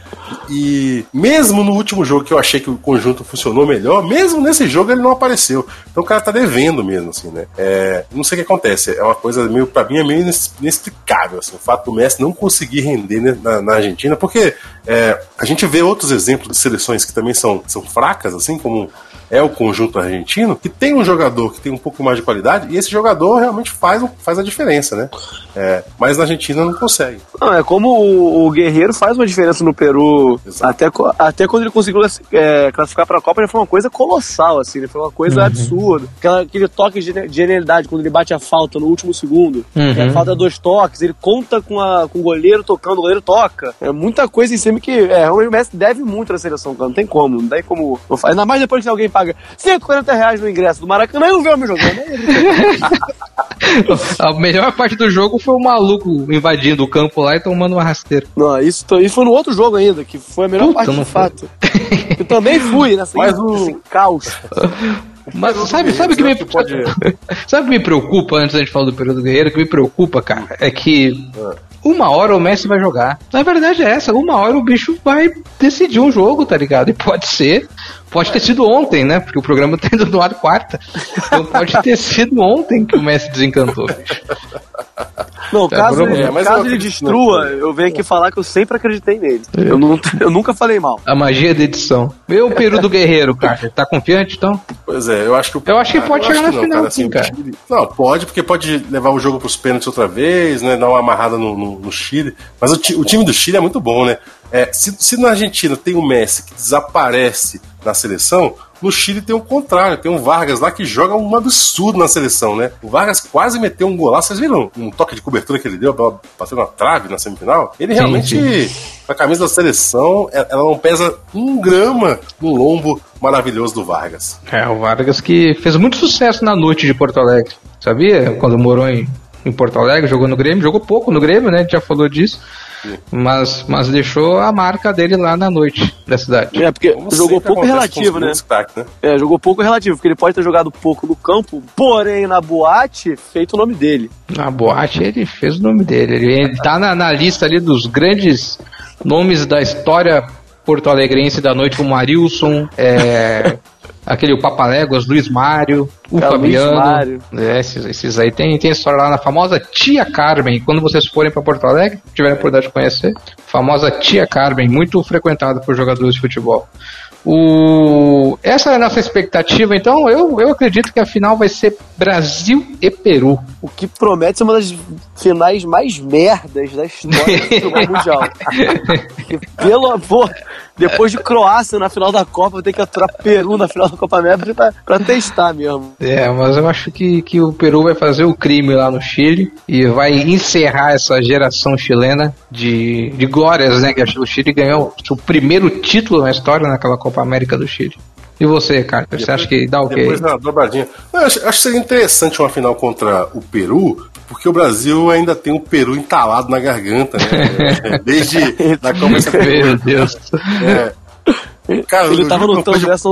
Speaker 4: E mesmo no último jogo que eu achei que o conjunto funcionou melhor, mesmo nesse jogo ele não apareceu. Então o cara tá devendo mesmo, assim, né? É, não sei o que acontece. É uma coisa meio, pra mim, é meio inexplicável, assim, o fato do Messi não conseguir render né, na, na, Argentina, porque é, a gente vê outros exemplos de seleções que também são, são fracas, assim, como é o conjunto argentino, que tem um jogador que tem um pouco mais de qualidade, e esse jogador realmente faz, faz a diferença, né? É, mas na Argentina não consegue.
Speaker 5: Não, é como o, o Guerreiro faz uma diferença no Peru, até, até quando ele conseguiu é, classificar para a Copa, ele foi uma coisa colossal, assim, foi uma coisa uhum. absurda. Aquela, aquele toque de genialidade, quando ele bate a falta no último segundo, uhum. a falta dois toques, ele conta com, a, com o goleiro tocando, o goleiro toca. É muita coisa em cima que é, o Messi deve muito na seleção, cara, não tem como, não tem como. Ainda mais depois que alguém paga 140 reais no ingresso do Maracanã e não vê o meu jogando.
Speaker 3: a melhor parte do jogo foi o maluco invadindo o campo lá e tomando uma rasteira.
Speaker 5: Não, isso, isso foi no outro jogo ainda, que foi a melhor Puta, parte do fato. Eu também fui nessa
Speaker 4: Mas o...
Speaker 5: caos.
Speaker 3: Mas sabe, sabe que me pode... sabe que me preocupa antes da gente falar do período guerreiro, que me preocupa, cara, é que uma hora o Messi vai jogar. Na verdade é essa, uma hora o bicho vai decidir um jogo, tá ligado? E pode ser Pode ter sido ontem, né? Porque o programa tá indo no ar quarta. Então pode ter sido ontem que o Messi desencantou.
Speaker 5: Não, caso, é, ele, caso ele destrua, eu venho aqui falar que eu sempre acreditei nele. É. Eu, não, eu nunca falei mal.
Speaker 3: A magia da edição. Meu peru do guerreiro, cara. Tá confiante, então?
Speaker 4: Pois é, eu acho que...
Speaker 3: Eu acho que pode chegar na não, final, cara, assim, cara.
Speaker 4: Não, pode, porque pode levar o jogo pros pênaltis outra vez, né? Dar uma amarrada no, no, no Chile. Mas o, o, time do Chile é muito bom, né? É, se, se na Argentina tem o Messi que desaparece na seleção, no Chile tem o contrário, tem um Vargas lá que joga um absurdo na seleção, né? O Vargas quase meteu um golaço, vocês viram um toque de cobertura que ele deu, batendo na trave na semifinal? Ele realmente, a camisa da seleção, é, ela não pesa um grama no lombo maravilhoso do Vargas.
Speaker 3: É, o Vargas que fez muito sucesso na noite de Porto Alegre, sabia? Quando morou em, em Porto Alegre, jogou no Grêmio, jogou pouco no Grêmio, né? A gente já falou disso. Mas, mas deixou a marca dele lá na noite da cidade.
Speaker 5: É, porque Como jogou pouco relativo, né? né? É, jogou pouco relativo, porque ele pode ter jogado pouco no campo, porém na boate, feito o nome dele.
Speaker 3: Na boate ele fez o nome dele. Ele, ele tá na, na lista ali dos grandes nomes da história porto-alegrense da noite, como Arilson, é, aquele o Papaléguas, Luiz Mário, o é, Fabiano. Luiz Mário. É, esses, esses, aí tem, tem história lá na famosa Tia Carmen. Quando vocês forem para Porto Alegre, tiverem a oportunidade de conhecer, famosa Tia Carmen, muito frequentada por jogadores de futebol. O... Essa é a nossa expectativa, então eu, eu acredito que a final vai ser Brasil e Peru.
Speaker 5: O que promete ser uma das finais mais merdas da história do futebol mundial. pelo amor, depois de Croácia na final da Copa, vou ter que aturar Peru na final da Copa América pra, pra testar mesmo.
Speaker 3: É, mas eu acho que, que o Peru vai fazer o crime lá no Chile e vai encerrar essa geração chilena de, de glórias, né? Que o Chile ganhou o primeiro título na história naquela Copa América do Chile. E você, cara? Você depois, acha que dá o quê?
Speaker 4: Depois da dobradinha. Eu acho, acho que seria interessante uma final contra o Peru, porque o Brasil ainda tem o Peru entalado na garganta, né? Desde
Speaker 3: da Copa Meu Deus. É.
Speaker 5: Cara, ele tava no tom dessa.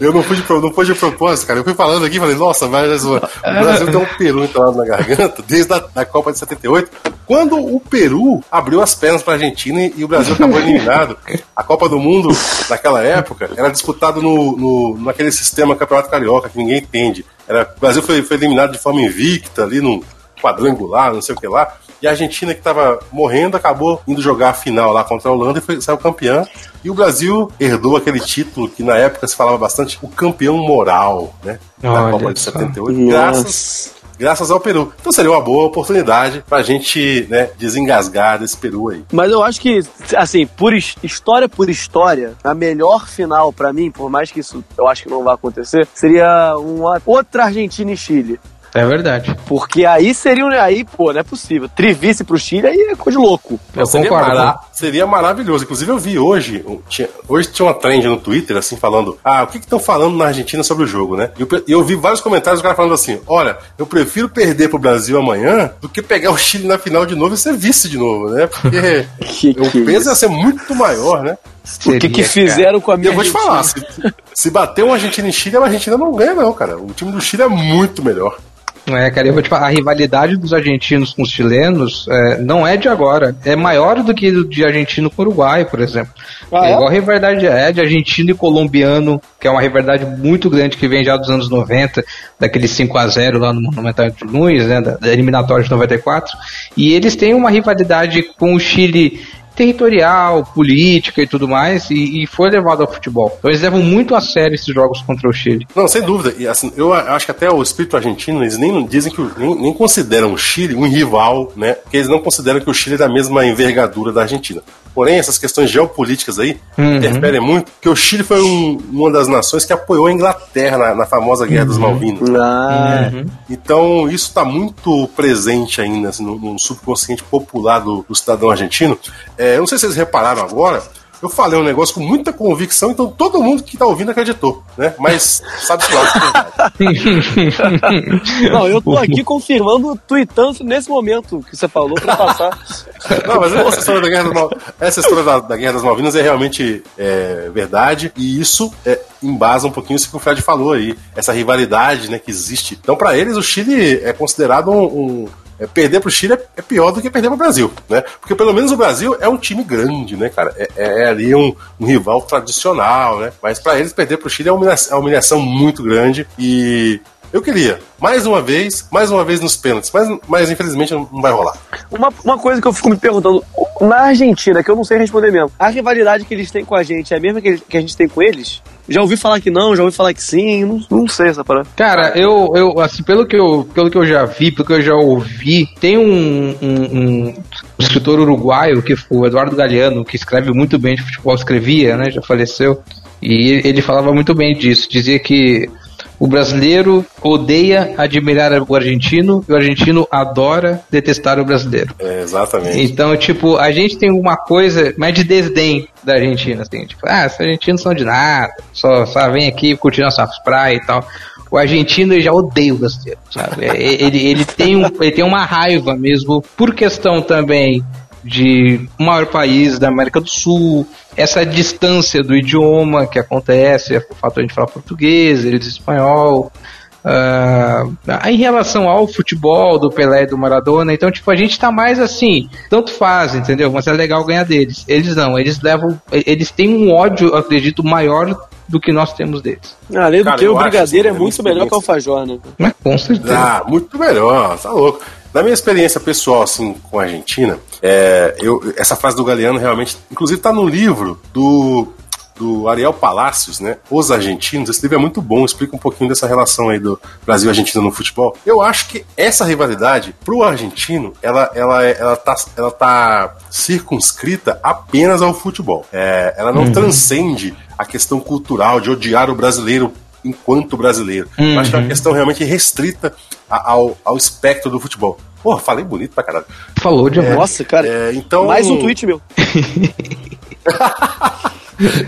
Speaker 4: Eu não fui, de, não fui de propósito, cara. Eu fui falando aqui falei, nossa, mas o Brasil tem um Peru entalado na garganta desde a da Copa de 78. Quando o Peru abriu as pernas para a Argentina e o Brasil acabou eliminado. A Copa do Mundo, naquela época, era disputada no, no, naquele sistema Campeonato Carioca que ninguém entende. Era, o Brasil foi, foi eliminado de forma invicta ali no quadrangular, não sei o que lá. E a Argentina, que estava morrendo, acabou indo jogar a final lá contra a Holanda e foi, saiu campeã. E o Brasil herdou aquele título que na época se falava bastante, o campeão moral, né? Da Olha Copa de 78. Graças, graças ao Peru. Então seria uma boa oportunidade pra gente, né, desengasgar desse Peru aí.
Speaker 5: Mas eu acho que, assim, por história por história, a melhor final para mim, por mais que isso eu acho que não vai acontecer, seria uma outra Argentina e Chile.
Speaker 3: É verdade.
Speaker 5: Porque aí seria. Aí, pô, não é possível. Trivice pro Chile aí é coisa de louco.
Speaker 3: Eu
Speaker 4: seria
Speaker 3: concordo.
Speaker 4: mara- seria maravilhoso. Inclusive, eu vi hoje, um- tinha- hoje tinha uma trend no Twitter, assim, falando: Ah, o que estão falando na Argentina sobre o jogo, né? E eu, eu vi vários comentários do cara falando assim: Olha, eu prefiro perder pro Brasil amanhã do que pegar o Chile na final de novo e ser vice de novo, né? Porque
Speaker 5: Que
Speaker 4: o
Speaker 5: que
Speaker 4: peso ia ser muito maior, né?
Speaker 5: O que, que fizeram com a minha
Speaker 4: eu vou te falar: se, se bater uma Argentina em Chile, a Argentina não ganha, não, cara. O time do Chile é muito melhor.
Speaker 3: É, cara, eu vou te falar, a rivalidade dos argentinos com os chilenos é, não é de agora. É maior do que de argentino com uruguaio, por exemplo.
Speaker 5: Ah,
Speaker 3: é
Speaker 5: é?
Speaker 3: igual a rivalidade é de argentino e colombiano, que é uma rivalidade muito grande que vem já dos anos 90, daquele 5 a 0 lá no Monumental de Nunes, né, da, da eliminatória de 94. E eles têm uma rivalidade com o Chile territorial, política e tudo mais, e, e foi levado ao futebol. Então eles levam muito a sério esses jogos contra o Chile.
Speaker 4: Não, sem dúvida. E assim, eu acho que até o espírito argentino, eles nem dizem que nem, nem consideram o Chile um rival, né? Porque eles não consideram que o Chile é da mesma envergadura da Argentina. Porém, essas questões geopolíticas aí
Speaker 3: Uhum.
Speaker 4: interferem muito, porque o Chile foi um- uma das nações que apoiou a Inglaterra na, na famosa Guerra dos Malvinas.
Speaker 5: Ah,
Speaker 4: Então, isso está muito presente ainda assim, no, no subconsciente popular do, do cidadão argentino. É, eu não sei se vocês repararam agora, eu falei um negócio com muita convicção, então todo mundo que está ouvindo acreditou, né? Mas sabe-se lá se é verdade.
Speaker 5: Não, eu tô aqui confirmando, tweetando nesse momento que você falou pra passar.
Speaker 4: Não, mas essa história da Guerra das, Mal... essa história da, da Guerra das Malvinas é realmente é, verdade, e isso é, embasa um pouquinho isso que o Fred falou aí, essa rivalidade né, que existe. Então, para eles, o Chile é considerado um. um- é, perder pro Chile é, pior do que perder pro Brasil, né? Porque pelo menos o Brasil é um time grande, né, cara? É, é- é ali um, um rival tradicional, né? Mas para eles perder pro Chile é uma humilhação, é uma humilhação muito grande e eu queria, mais uma vez, mais uma vez nos pênaltis, mas, mas infelizmente não vai rolar.
Speaker 5: Uma, uma coisa que eu fico me perguntando, na Argentina, que eu não sei responder mesmo, a rivalidade que eles têm com a gente é a mesma que, eles- que a gente tem com eles? Já ouvi falar que não, já ouvi falar que sim, não, não sei essa parada.
Speaker 3: Cara, eu, eu assim, pelo que eu, pelo que eu já vi, pelo que eu já ouvi, tem um, um- um escritor uruguaio, que foi o Eduardo Galeano, que escreve muito bem de futebol, escrevia, né, já faleceu, e ele falava muito bem disso, dizia que o brasileiro odeia admirar o argentino e o argentino adora detestar o brasileiro.
Speaker 4: É, exatamente.
Speaker 3: Então, tipo, a gente tem uma coisa mais de desdém da Argentina, assim, tipo, ah, esses argentinos são de nada, só, só vem aqui curtir nossas praias e tal. O argentino ele já odeia o brasileiro, sabe? É, Ele, ele, tem um, ele tem uma raiva mesmo, por questão também de o maior país da América do Sul, essa distância do idioma que acontece, o fato de a gente falar português, eles espanhol, ah, em relação ao futebol do Pelé e do Maradona, então, tipo, a gente tá mais assim, tanto faz, entendeu? Mas é legal ganhar deles. Eles não, eles levam, eles têm um ódio, eu acredito, maior do que nós temos deles.
Speaker 5: Além do
Speaker 4: Cara,
Speaker 5: que, o brigadeiro é muito melhor que o alfajor, né?
Speaker 3: Mas com certeza.
Speaker 4: Ah, muito melhor, tá louco. Na minha experiência pessoal, assim, com a Argentina, é, eu, essa frase do Galeano realmente, inclusive tá no livro do, do Ariel Palacios, né? Os Argentinos. Esse livro é muito bom, explica um pouquinho dessa relação aí do Brasil e Argentina no futebol. Eu acho que essa rivalidade, pro argentino, ela, ela, ela, tá, ela tá circunscrita apenas ao futebol. É, ela não transcende a questão cultural de odiar o brasileiro enquanto brasileiro. Eu acho que é uma questão realmente restrita ao, ao espectro do futebol. Porra, falei bonito pra caralho.
Speaker 3: Falou de amor.
Speaker 5: Nossa, cara.
Speaker 4: É, então,
Speaker 5: Mais um tweet meu.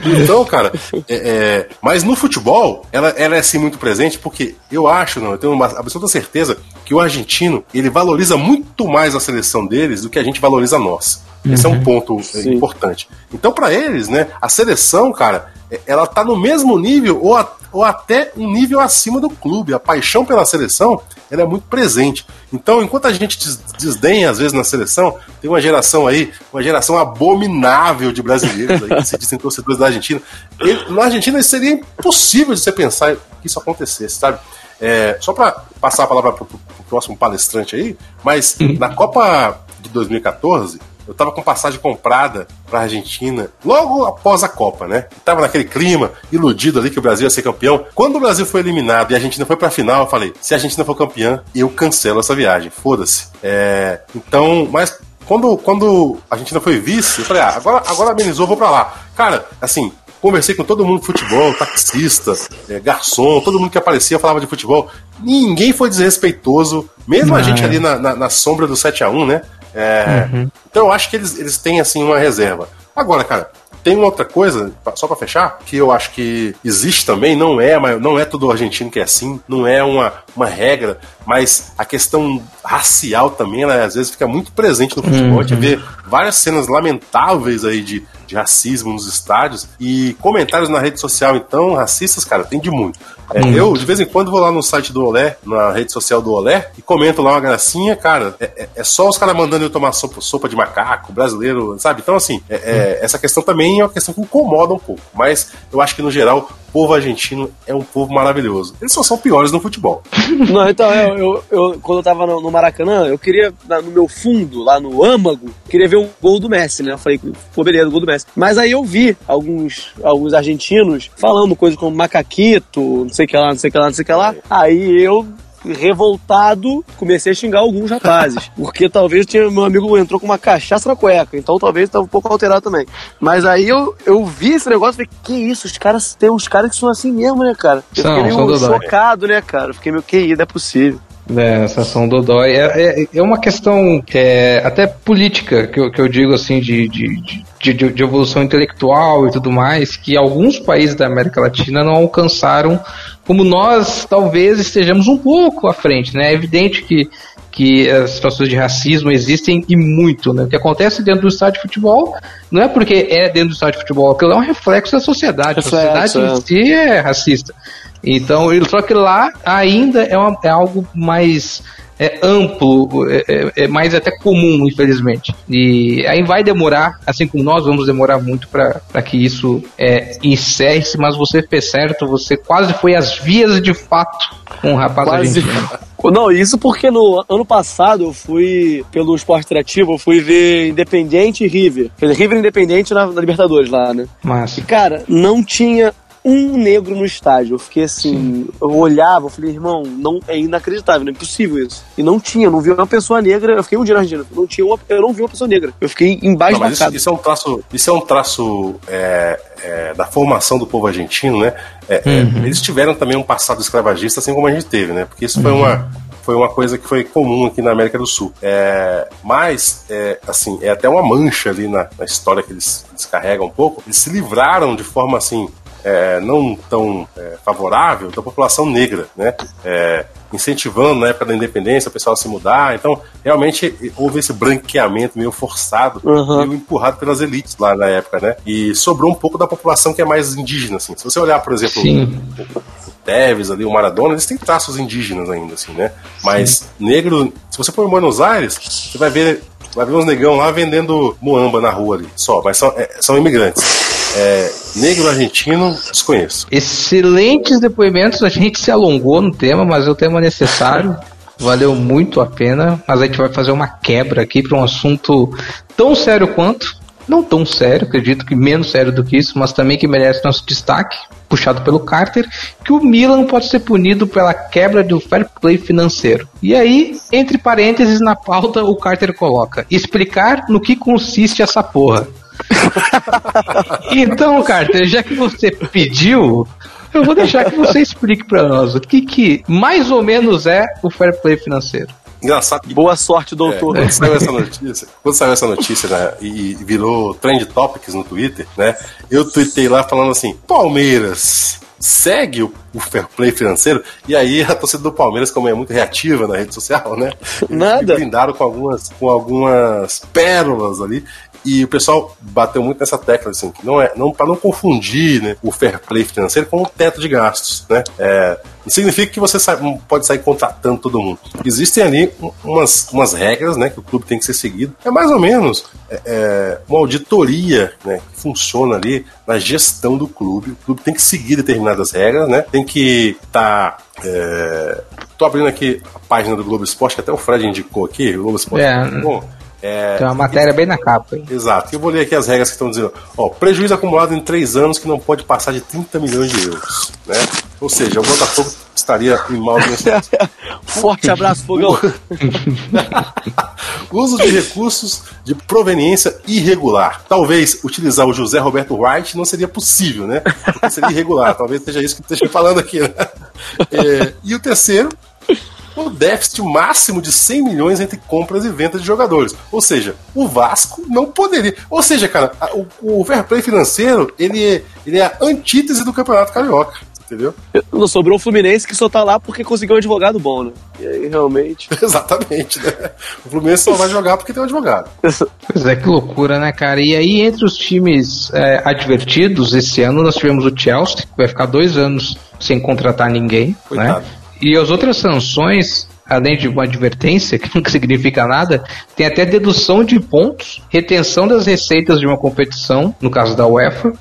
Speaker 4: Então, cara, é, é, mas no futebol, ela, ela é assim muito presente porque eu acho, não, eu tenho uma absoluta certeza que o argentino ele valoriza muito mais a seleção deles do que a gente valoriza a nossa. Esse é um ponto é,
Speaker 5: Sim.
Speaker 4: importante. Então, pra eles, né, a seleção, cara, é- ela tá no mesmo nível ou, a- ou até um nível acima do clube. A paixão pela seleção, ela é muito presente. Então, enquanto a gente des- desdenha às vezes na seleção, tem uma geração aí, uma geração abominável de brasileiros aí, que se dizem torcedores da Argentina. Ele- na Argentina seria impossível de você pensar que isso acontecesse, sabe? É, só para passar a palavra pro- pro próximo palestrante aí, mas na Copa de 2014, eu tava com passagem comprada pra Argentina logo após a Copa, né? Tava naquele clima, iludido ali que o Brasil ia ser campeão. Quando o Brasil foi eliminado e a Argentina foi pra final, eu falei: se a Argentina for campeã, eu cancelo essa viagem, foda-se. É, então, mas quando, quando a Argentina foi vice, eu falei: ah, agora, agora amenizou, vou pra lá. Cara, assim, conversei com todo mundo de futebol, taxista, é, garçom, todo mundo que aparecia falava de futebol. Ninguém foi desrespeitoso, mesmo a gente ali na, na, na sombra do 7 a 1 né? É, uhum. Então eu acho que eles, eles têm assim uma reserva. Agora, cara, tem uma outra coisa, só para fechar, que eu acho que existe também, não é, não é todo argentino que é assim, não é uma, uma regra, mas a questão racial também, ela às vezes fica muito presente no futebol. Uhum. A gente vê várias cenas lamentáveis aí de, de racismo nos estádios e comentários na rede social, então, racistas, cara, tem de muito. É, hum. Eu, de vez em quando, vou lá no site do Olé, na rede social do Olé, e comento lá uma gracinha, cara. É, é, é só os caras mandando eu tomar sopa, sopa, de macaco, brasileiro, sabe? Então, assim, é, é, essa questão também é uma questão que incomoda um pouco. Mas eu acho que, no geral, povo argentino é um povo maravilhoso. Eles só são piores no futebol.
Speaker 5: Não, então, eu, eu, eu quando eu tava no, no, Maracanã, eu queria, no meu fundo, lá no âmago, queria ver um gol do Messi, né? Eu falei, pô, beleza, gol do Messi. Mas aí eu vi alguns, alguns argentinos falando coisas como macaquito, não sei sei que lá, não sei que lá, não sei que lá. Aí eu revoltado, comecei a xingar alguns rapazes. Porque talvez tinha, meu amigo entrou com uma cachaça na cueca, então talvez estava um pouco alterado também. Mas aí eu, eu vi esse negócio e falei, que isso, os caras, tem uns caras que são assim mesmo, né, cara? Eu fiquei meio chocado, né, cara? Eu fiquei meio, que não é possível.
Speaker 3: É, essa ação Dodói é, é, é, uma questão é, até política que eu, que eu digo assim de, de, de, de, evolução intelectual e tudo mais que alguns países da América Latina não alcançaram como nós talvez estejamos um pouco à frente, né? É evidente que que as situações de racismo existem e muito, né? O que acontece dentro do estádio de futebol não é porque é dentro do estádio de futebol, aquilo é um reflexo da sociedade. A sociedade em si é racista. Então, só que lá ainda é, uma, é algo mais é amplo, é, é, é, mais até comum, infelizmente. E aí vai demorar, assim como nós vamos demorar muito para que isso é, encerre-se, mas você fez certo, você quase foi às vias de fato com um rapaz quase. argentino.
Speaker 5: Não, isso porque no ano passado eu fui, pelo esporte interativo, eu fui ver Independente e River. River Independente na, na Libertadores lá, né?
Speaker 3: Mas.
Speaker 5: E, cara, não tinha um negro no estádio. Eu fiquei assim, Sim. eu olhava, eu falei, irmão, não é inacreditável, não é impossível isso. E não tinha, não vi uma pessoa negra. Eu fiquei um dia na Argentina, não tinha uma, eu não vi uma pessoa negra. Eu fiquei embaixo da
Speaker 4: isso, isso, é um traço, isso é um traço é, é, da formação do povo argentino, né? É, é uhum. eles tiveram também um passado escravagista, assim como a gente teve, né? Porque isso uhum. foi uma foi uma coisa que foi comum aqui na América do Sul. É, mas, é, assim, é até uma mancha ali na, na história que eles, eles carregam um pouco. Eles se livraram de forma, assim, é, não tão é, favorável da população negra, né? É, incentivando na época da independência o pessoal a se mudar. Então, realmente houve esse branqueamento meio forçado, uhum. meio empurrado pelas elites lá na época, né? E sobrou um pouco da população que é mais indígena, assim. Se você olhar, por exemplo, o, o Teves ali, o Maradona, eles têm traços indígenas ainda, assim, né? Mas Sim. negro, se você for em Buenos Aires, você vai ver, vai ver uns negão lá vendendo muamba na rua ali, só, mas são, é, são imigrantes. É, negro argentino, desconheço.
Speaker 3: Excelentes depoimentos, a gente se alongou no tema, mas é o tema necessário. Valeu muito a pena, mas a gente vai fazer uma quebra aqui para um assunto tão sério quanto, não tão sério, acredito que menos sério do que isso, mas também que merece nosso destaque, puxado pelo Carter, que o Milan pode ser punido pela quebra do fair play financeiro. E aí, entre parênteses na pauta, o Carter coloca: explicar no que consiste essa porra. Então, Carter, já que você pediu, eu vou deixar que você explique para nós o que, que mais ou menos é o fair play financeiro.
Speaker 5: Engraçado. Boa sorte, doutor.
Speaker 4: É, quando saiu essa notícia, quando saiu essa notícia né, e virou trend topics no Twitter, né? Eu tuitei lá falando assim: Palmeiras segue o, o, fair play financeiro, e aí a torcida do Palmeiras, como é muito reativa na rede social, né?
Speaker 5: Nada.
Speaker 4: Brindaram com algumas, com algumas pérolas ali. E o pessoal bateu muito nessa tecla, assim, que não é, não, para não confundir né, o fair play financeiro com o teto de gastos, né? É, não significa que você sai, pode sair contratando todo mundo. Existem ali umas, umas regras né, que o clube tem que ser seguido. É mais ou menos é, é, uma auditoria né, que funciona ali na gestão do clube. O clube tem que seguir determinadas regras, né? Tem que estar. Tá, é... Tô abrindo aqui a página do Globo Esporte, que até o Fred indicou aqui, o Globo Esporte. É. Bom, É,
Speaker 3: Tem uma matéria bem na capa. Hein?
Speaker 4: Exato. Eu vou ler aqui as regras que estão dizendo. Ó, prejuízo acumulado em três anos que não pode passar de 30 milhões de euros. Né? Ou seja, o Botafogo estaria em mal
Speaker 5: Forte abraço, Fogão.
Speaker 4: Uso de recursos de proveniência irregular. Talvez utilizar o José Roberto Wright não seria possível, né? Porque seria irregular. Talvez seja isso que esteja falando aqui. Né? É, e o terceiro, o déficit máximo de 100 milhões entre compras e vendas de jogadores. Ou seja, o Vasco não poderia. Ou seja, cara, o, o fair play financeiro ele é, ele é a antítese do Campeonato Carioca. Entendeu?
Speaker 5: Não sobrou o Fluminense que só tá lá porque conseguiu um advogado bom, né? E aí, realmente.
Speaker 4: Exatamente, né? O Fluminense só vai jogar porque tem um advogado.
Speaker 3: Pois é, que loucura, né, cara? E aí, entre os times é, advertidos, esse ano nós tivemos o Chelsea, que vai ficar dois anos sem contratar ninguém, né? Coitado. né? E as outras sanções, além de uma advertência, que nunca significa nada, tem até dedução de pontos, retenção das receitas de uma competição, no caso da UEFA,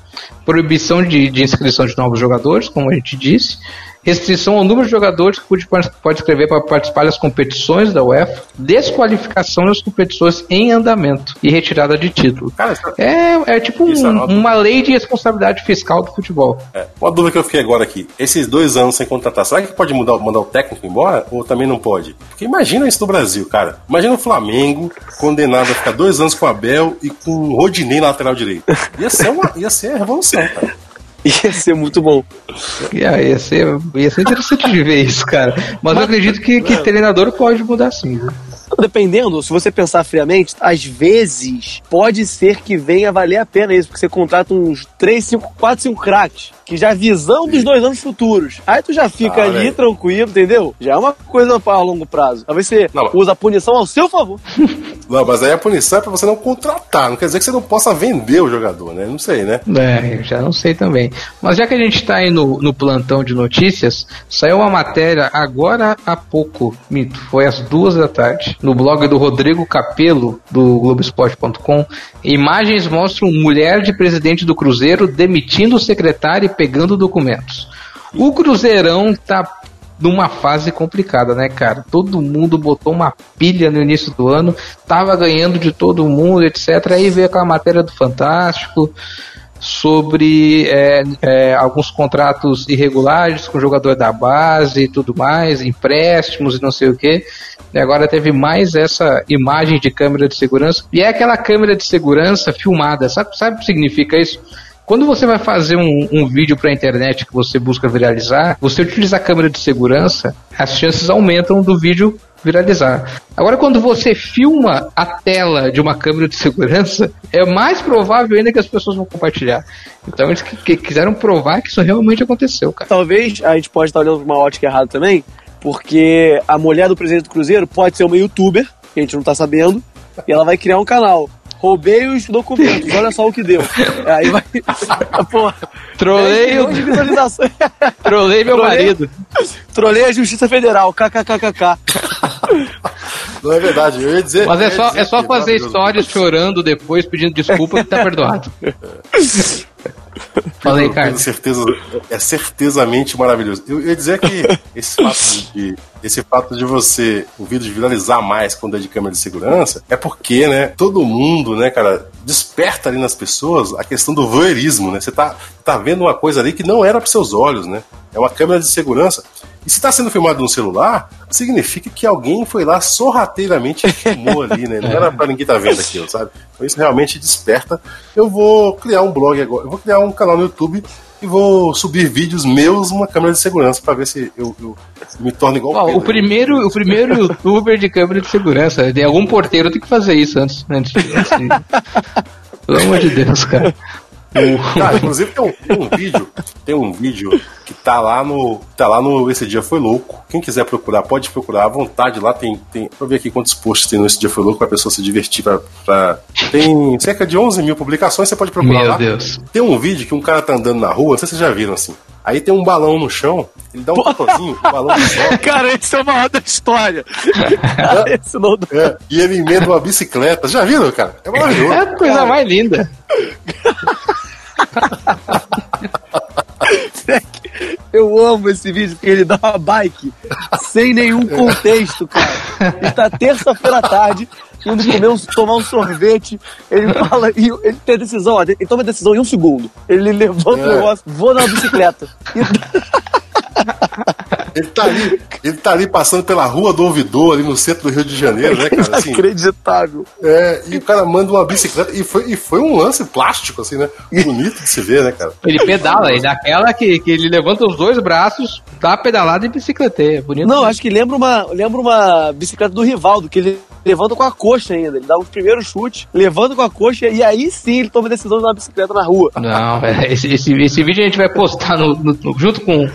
Speaker 3: proibição de, de inscrição de novos jogadores, como a gente disse, restrição ao número de jogadores que pode, pode escrever para participar das competições da UEFA, desqualificação das competições em andamento e retirada de título. Cara, é, é tipo um, é uma lei de responsabilidade fiscal do futebol.
Speaker 4: É, uma dúvida que eu fiquei agora aqui: esses dois anos sem contratar, será que pode mudar, mandar o técnico embora ou também não pode? Porque imagina isso no Brasil, cara. Imagina o Flamengo condenado a ficar dois anos com o Abel e com o Rodinei lateral direito. Ia ser, uma, ia ser a revolução, cara.
Speaker 5: Ia ser muito bom.
Speaker 3: Yeah, ia, ser, ia ser interessante de ver isso, cara. Mas, Mas eu acredito que, que treinador pode mudar sim.
Speaker 5: Dependendo, se você pensar friamente, às vezes pode ser que venha valer a pena isso, porque você contrata uns 3, 5, 4, 5 craques que já visão dos dois anos futuros. Aí tu já fica ah, ali aí. tranquilo, entendeu? Já é uma coisa para longo prazo. Talvez você não, usa a punição ao seu favor.
Speaker 4: Não, mas aí a punição é pra você não contratar. Não quer dizer que você não possa vender o jogador, né? Não sei, né?
Speaker 3: É, eu já não sei também. Mas já que a gente tá aí no, no plantão de notícias, saiu uma matéria agora há pouco, mito, foi às duas da tarde, no blog do Rodrigo Capelo, do Globoesporte.com. Imagens mostram mulher de presidente do Cruzeiro demitindo o secretário e pegando documentos. O Cruzeirão tá numa fase complicada, né, cara? Todo mundo botou uma pilha no início do ano, tava ganhando de todo mundo, etc. Aí veio aquela matéria do Fantástico sobre é, é, alguns contratos irregulares com jogador da base e tudo mais, empréstimos e não sei o que. E agora teve mais essa imagem de câmera de segurança. E é aquela câmera de segurança filmada. Sabe, sabe o que significa isso? Quando você vai fazer um, um vídeo para a internet que você busca viralizar, você utiliza a câmera de segurança, as chances aumentam do vídeo viralizar. Agora, quando você filma a tela de uma câmera de segurança, é mais provável ainda que as pessoas vão compartilhar. Então, eles que, quiseram provar que isso realmente aconteceu, cara.
Speaker 5: Talvez a gente pode estar olhando uma ótica errada também, porque a mulher do presidente do Cruzeiro pode ser uma youtuber, que a gente não está sabendo, e ela vai criar um canal roubei os documentos, olha só o que deu. Aí vai.
Speaker 3: Porra. Trolei o. Trolei meu Trolei... marido.
Speaker 5: Trolei a Justiça Federal, kkkk.
Speaker 4: Não é verdade, eu ia dizer.
Speaker 3: Mas é só, é só fazer histórias chorando depois, pedindo desculpa que tá perdoado.
Speaker 4: Falei, cara. certeza, é certezamente maravilhoso. Eu ia dizer que esse fato de, esse fato de você, o vídeo viralizar mais quando é de câmera de segurança, é porque, né, todo mundo, né, cara, desperta ali nas pessoas a questão do voyeurismo, né? Você tá, tá vendo uma coisa ali que não era para seus olhos, né? É uma câmera de segurança. E se está sendo filmado no celular, significa que alguém foi lá sorrateiramente e filmou ali, né? Não era para ninguém estar tá vendo aquilo, sabe? Então isso realmente desperta. Eu vou criar um blog agora, eu vou criar um canal no YouTube e vou subir vídeos meus numa câmera de segurança para ver se eu, eu, me torno igual
Speaker 3: oh, o, primeiro O primeiro youtuber de câmera de segurança. De algum porteiro tem que fazer isso antes, antes, antes de... Pelo amor de Deus, cara.
Speaker 4: Cara, inclusive tem um, tem um, vídeo, tem um vídeo que tá lá no. Tá lá no Esse Dia Foi Louco. Quem quiser procurar, pode procurar à vontade. Lá tem. tem pra ver aqui quantos posts tem no Esse Dia Foi Louco pra pessoa se divertir. Pra, pra... Tem cerca de 11 mil publicações, você pode procurar
Speaker 3: Meu
Speaker 4: lá.
Speaker 3: Deus.
Speaker 4: Tem um vídeo que um cara tá andando na rua, não sei se vocês já viram assim. Aí tem um balão no chão, ele dá um totozinho, o balão sobe.
Speaker 5: Cara, esse é o maior da história.
Speaker 4: É, esse não... é, e ele emenda uma bicicleta. Já viram, cara?
Speaker 3: É maravilhoso. É a coisa cara. mais linda.
Speaker 5: Eu amo esse vídeo porque ele dá uma bike sem nenhum contexto, cara. Está terça-feira à tarde, indo comer um, tomar um sorvete. Ele fala, e ele tem a decisão, ó, ele toma a decisão em um segundo. Ele levanta
Speaker 4: É.
Speaker 5: o negócio, vou na bicicleta. E-
Speaker 4: Ele tá ali, ele tá ali passando pela rua do ouvidor, ali no centro do Rio de Janeiro, né, cara? Assim,
Speaker 5: Inacreditável.
Speaker 4: é, e o cara manda uma bicicleta. E foi, e foi um lance plástico, assim, né? Bonito de se ver, né, cara?
Speaker 3: Ele pedala, ele dá aquela que, que ele levanta os dois braços, dá pedalada e bicicleteia. Bonito.
Speaker 5: Não, acho que lembra uma, lembra uma bicicleta do Rivaldo, que ele levanta com a coxa ainda. Ele dá os primeiros chutes, levanta com a coxa, e aí sim ele toma a decisão de dar uma bicicleta na rua.
Speaker 3: Não, é, esse, esse, esse vídeo a gente vai postar no, no- no- junto com,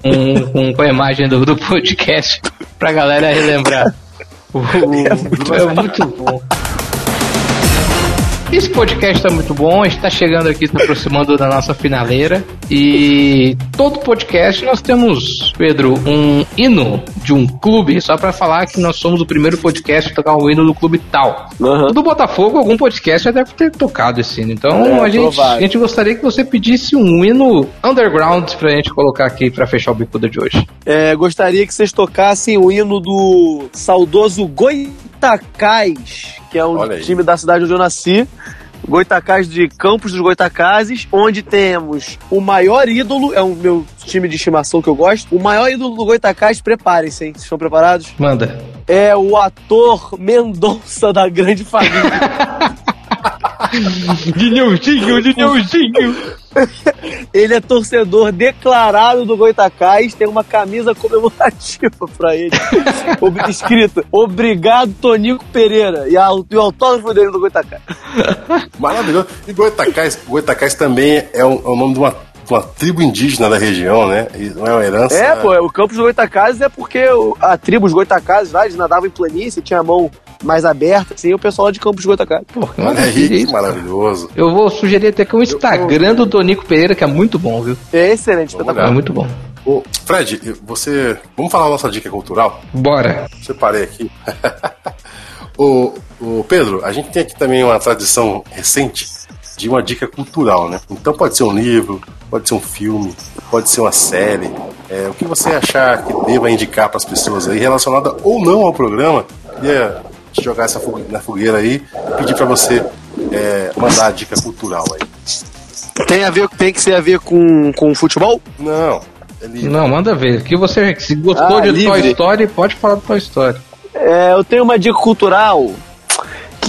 Speaker 3: com, com, com a imagem do, do podcast pra galera relembrar. O- o- é muito bom. Esse podcast tá muito bom, a gente tá chegando aqui, se aproximando da nossa finaleira. E todo podcast nós temos, Pedro, um hino de um clube, só pra falar que nós somos o primeiro podcast a tocar o hino do clube tal. O do Botafogo, algum podcast já deve ter tocado esse hino. Então
Speaker 5: É,
Speaker 3: a, gente, a gente gostaria que você pedisse um hino underground pra gente colocar aqui pra fechar o bicuda de hoje.
Speaker 5: É, gostaria que vocês tocassem o hino do saudoso Goitacás, que é um
Speaker 4: Olha aí.
Speaker 5: time da cidade onde eu nasci. Goitacás de Campos dos Goitacazes, onde temos o maior ídolo, é o meu time de estimação que eu gosto. O maior ídolo do Goitacás, preparem-se, hein? Vocês estão preparados?
Speaker 3: Manda.
Speaker 5: É o ator Mendonça da Grande Família.
Speaker 3: Dinhãozinho, Dinhãozinho.
Speaker 5: ele é torcedor declarado do Goitacás, tem uma camisa comemorativa pra ele. escrita: Obrigado, Tonico Pereira. E, a, e o autógrafo dele do Goitacás.
Speaker 4: Maravilhoso. E Goitacás, Goitacás também é, um- é o nome de uma, uma tribo indígena da região, né? E não é uma herança.
Speaker 5: É, pô, o Campos dos Goitacazes é porque o- a tribo, os Goitacazes lá, eles nadavam em planície, tinha a mão mais aberta, assim, e o pessoal lá de Campos dos Goitacazes.
Speaker 3: Pô,
Speaker 4: Olha que
Speaker 3: isso.
Speaker 4: maravilhoso.
Speaker 3: Eu vou sugerir até que o Instagram do Tonico Pereira, que é muito bom, viu?
Speaker 5: É excelente, espetacular.
Speaker 3: É muito bom.
Speaker 4: Ô, Fred, você. Vamos falar a nossa dica cultural?
Speaker 3: Bora.
Speaker 4: Separei aqui. ô, ô, Pedro, a gente tem aqui também uma tradição recente de uma dica cultural, né? Então pode ser um livro, pode ser um filme, pode ser uma série. É, o que você achar que deva indicar para as pessoas aí, relacionada ou não ao programa, queria te jogar essa fogue- na fogueira aí e pedir para você é, mandar a dica cultural aí.
Speaker 5: Tem, a ver, tem que ser a ver com, com futebol?
Speaker 4: Não, é livre.
Speaker 3: Não, manda ver. Que você se gostou
Speaker 5: Ah,
Speaker 3: de Toy
Speaker 5: livre.
Speaker 3: Story, pode falar do Toy Story.
Speaker 5: É, eu tenho uma dica cultural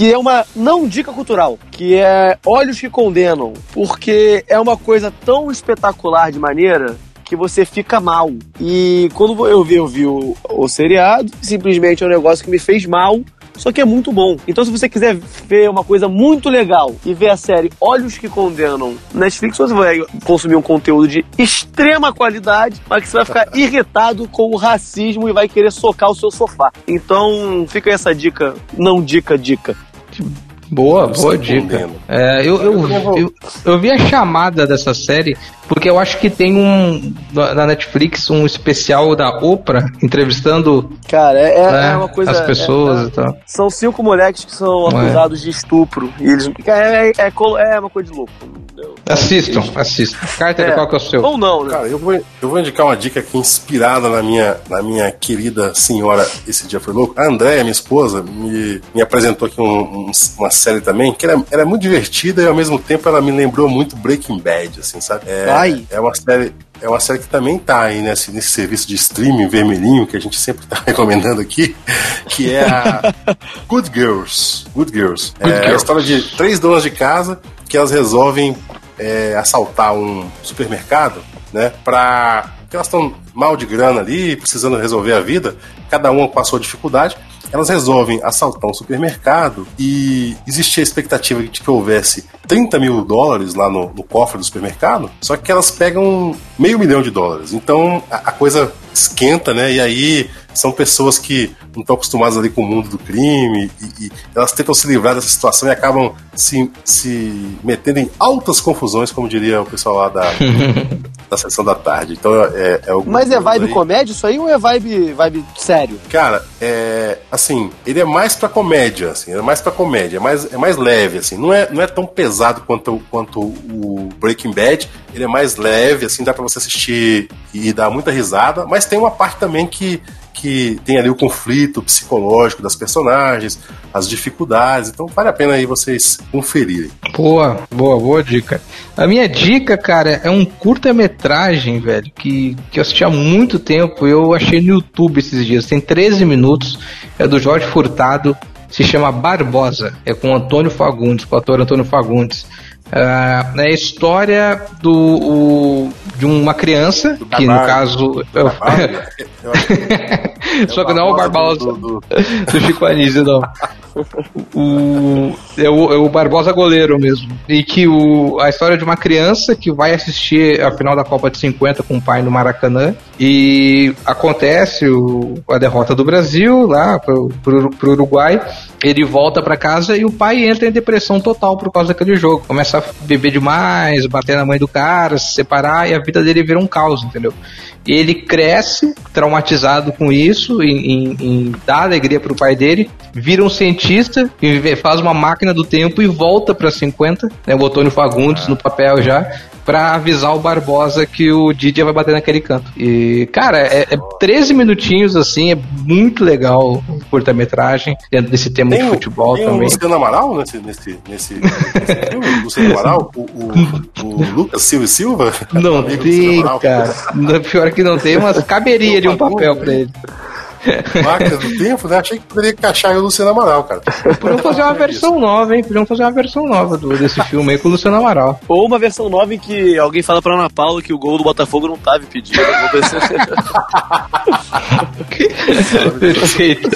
Speaker 5: que é uma não dica cultural, que é Olhos que Condenam, porque é uma coisa tão espetacular de maneira que você fica mal. E quando eu vi, eu vi o, o seriado, simplesmente é um negócio que me fez mal. Só que é muito bom. Então, se você quiser ver uma coisa muito legal e ver a série Olhos que Condenam na Netflix, você vai consumir um conteúdo de extrema qualidade, mas que você vai ficar irritado com o racismo e vai querer socar o seu sofá. Então, fica essa dica, não dica, dica.
Speaker 4: próxima.
Speaker 3: Boa,
Speaker 4: boa
Speaker 3: dica. É, eu, eu, eu, eu vi a chamada dessa série porque eu acho que tem um na Netflix um especial da Oprah entrevistando
Speaker 5: Cara, é, é-
Speaker 3: né,
Speaker 5: é uma coisa.
Speaker 3: as pessoas
Speaker 5: é-
Speaker 3: e tal.
Speaker 5: são cinco moleques que são
Speaker 3: Ué.
Speaker 5: acusados de estupro. E eles. É, é, é é uma coisa de louco.
Speaker 3: Assistam, assistam. Carter,
Speaker 5: É.
Speaker 3: qual que é o seu?
Speaker 5: Ou não, né?
Speaker 4: Cara, eu vou, eu vou indicar uma dica aqui inspirada na minha, na minha querida senhora Esse Dia Foi Louco. A Andréia, minha esposa, me, me apresentou aqui um- um- uma série também, que ela, ela é muito divertida e ao mesmo tempo ela me lembrou muito Breaking Bad, assim, sabe? É,
Speaker 5: Ai.
Speaker 4: é uma série. É uma série que também tá aí nesse, nesse serviço de streaming vermelhinho que a gente sempre tá recomendando aqui, que é a Good Girls. Good Girls.
Speaker 3: Good
Speaker 4: é a
Speaker 3: Girls.
Speaker 4: história de três donas de casa que elas resolvem é, assaltar um supermercado, né? Pra. Porque elas estão mal de grana ali, precisando resolver a vida, cada uma com a sua dificuldade. Elas resolvem assaltar um supermercado e existia a expectativa de que houvesse 30 mil dólares lá no, no cofre do supermercado, só que elas pegam meio milhão de dólares. Então a, a coisa esquenta, né? E aí são pessoas que não estão acostumadas ali com o mundo do crime e, e elas tentam se livrar dessa situação e acabam se, se metendo em altas confusões, como diria o pessoal lá da, da sessão da tarde. Então é, é o
Speaker 5: Mas é vibe
Speaker 4: aí.
Speaker 5: comédia isso aí ou é vibe, vibe sério?
Speaker 4: Cara, é assim, ele é mais pra comédia, assim, é mais pra comédia, é mais, é mais leve, assim, não é, não é tão pesado quanto, quanto o Breaking Bad, ele é mais leve, assim, dá pra você assistir e dar muita risada, mas tem uma parte também que, que tem ali o conflito psicológico das personagens, as dificuldades. Então vale a pena aí vocês conferirem.
Speaker 3: Boa, boa, boa dica. A minha dica, cara, é um curta-metragem, velho, que, que eu assisti há muito tempo. Eu achei no YouTube esses dias. Tem 13 minutos. É do Jorge Furtado. Se chama Barbosa. É com Antônio Fagundes, com o ator Antônio Fagundes. Uh, é a história do, o, de uma criança, do que no caso. Só que não é o Barbosa do, do... do Chico Anísio, não. o, é, o, é o Barbosa goleiro mesmo. E que o, a história de uma criança que vai assistir a final da Copa de 50 com o pai no Maracanã. E acontece o, a derrota do Brasil lá pro, pro, pro Uruguai. Ele volta para casa e o pai entra em depressão total por causa daquele jogo. Começa a beber demais, bater na mãe do cara, se separar e a vida dele vira um caos, entendeu? E ele cresce traumatizado com isso, em, em, em dar alegria pro pai dele, vira um cientista, faz uma máquina do tempo e volta para 50, né, o Otônio Fagundes no papel já, para avisar o Barbosa que o Didier vai bater naquele canto. E, cara, é, é 13 minutinhos assim, é muito legal curta-metragem dentro desse tema tem, de futebol
Speaker 4: tem
Speaker 3: também.
Speaker 4: O Luciano Amaral nesse, nesse, nesse, nesse filme? Luciano Amaral? O, o, o, Lucas Silva Silva?
Speaker 3: Não tem, cara. Pior que não tem, mas caberia de um papel pra ele.
Speaker 4: Máquina do tempo, né? Achei que poderia encaixar o Luciano Amaral, cara.
Speaker 3: Podiam fazer uma versão nova, hein? Podiam fazer uma versão nova do, desse filme aí com o Luciano Amaral.
Speaker 5: Ou uma versão nova em que alguém fala pra Ana Paula que o gol do Botafogo não tava impedido.
Speaker 3: Perfeito.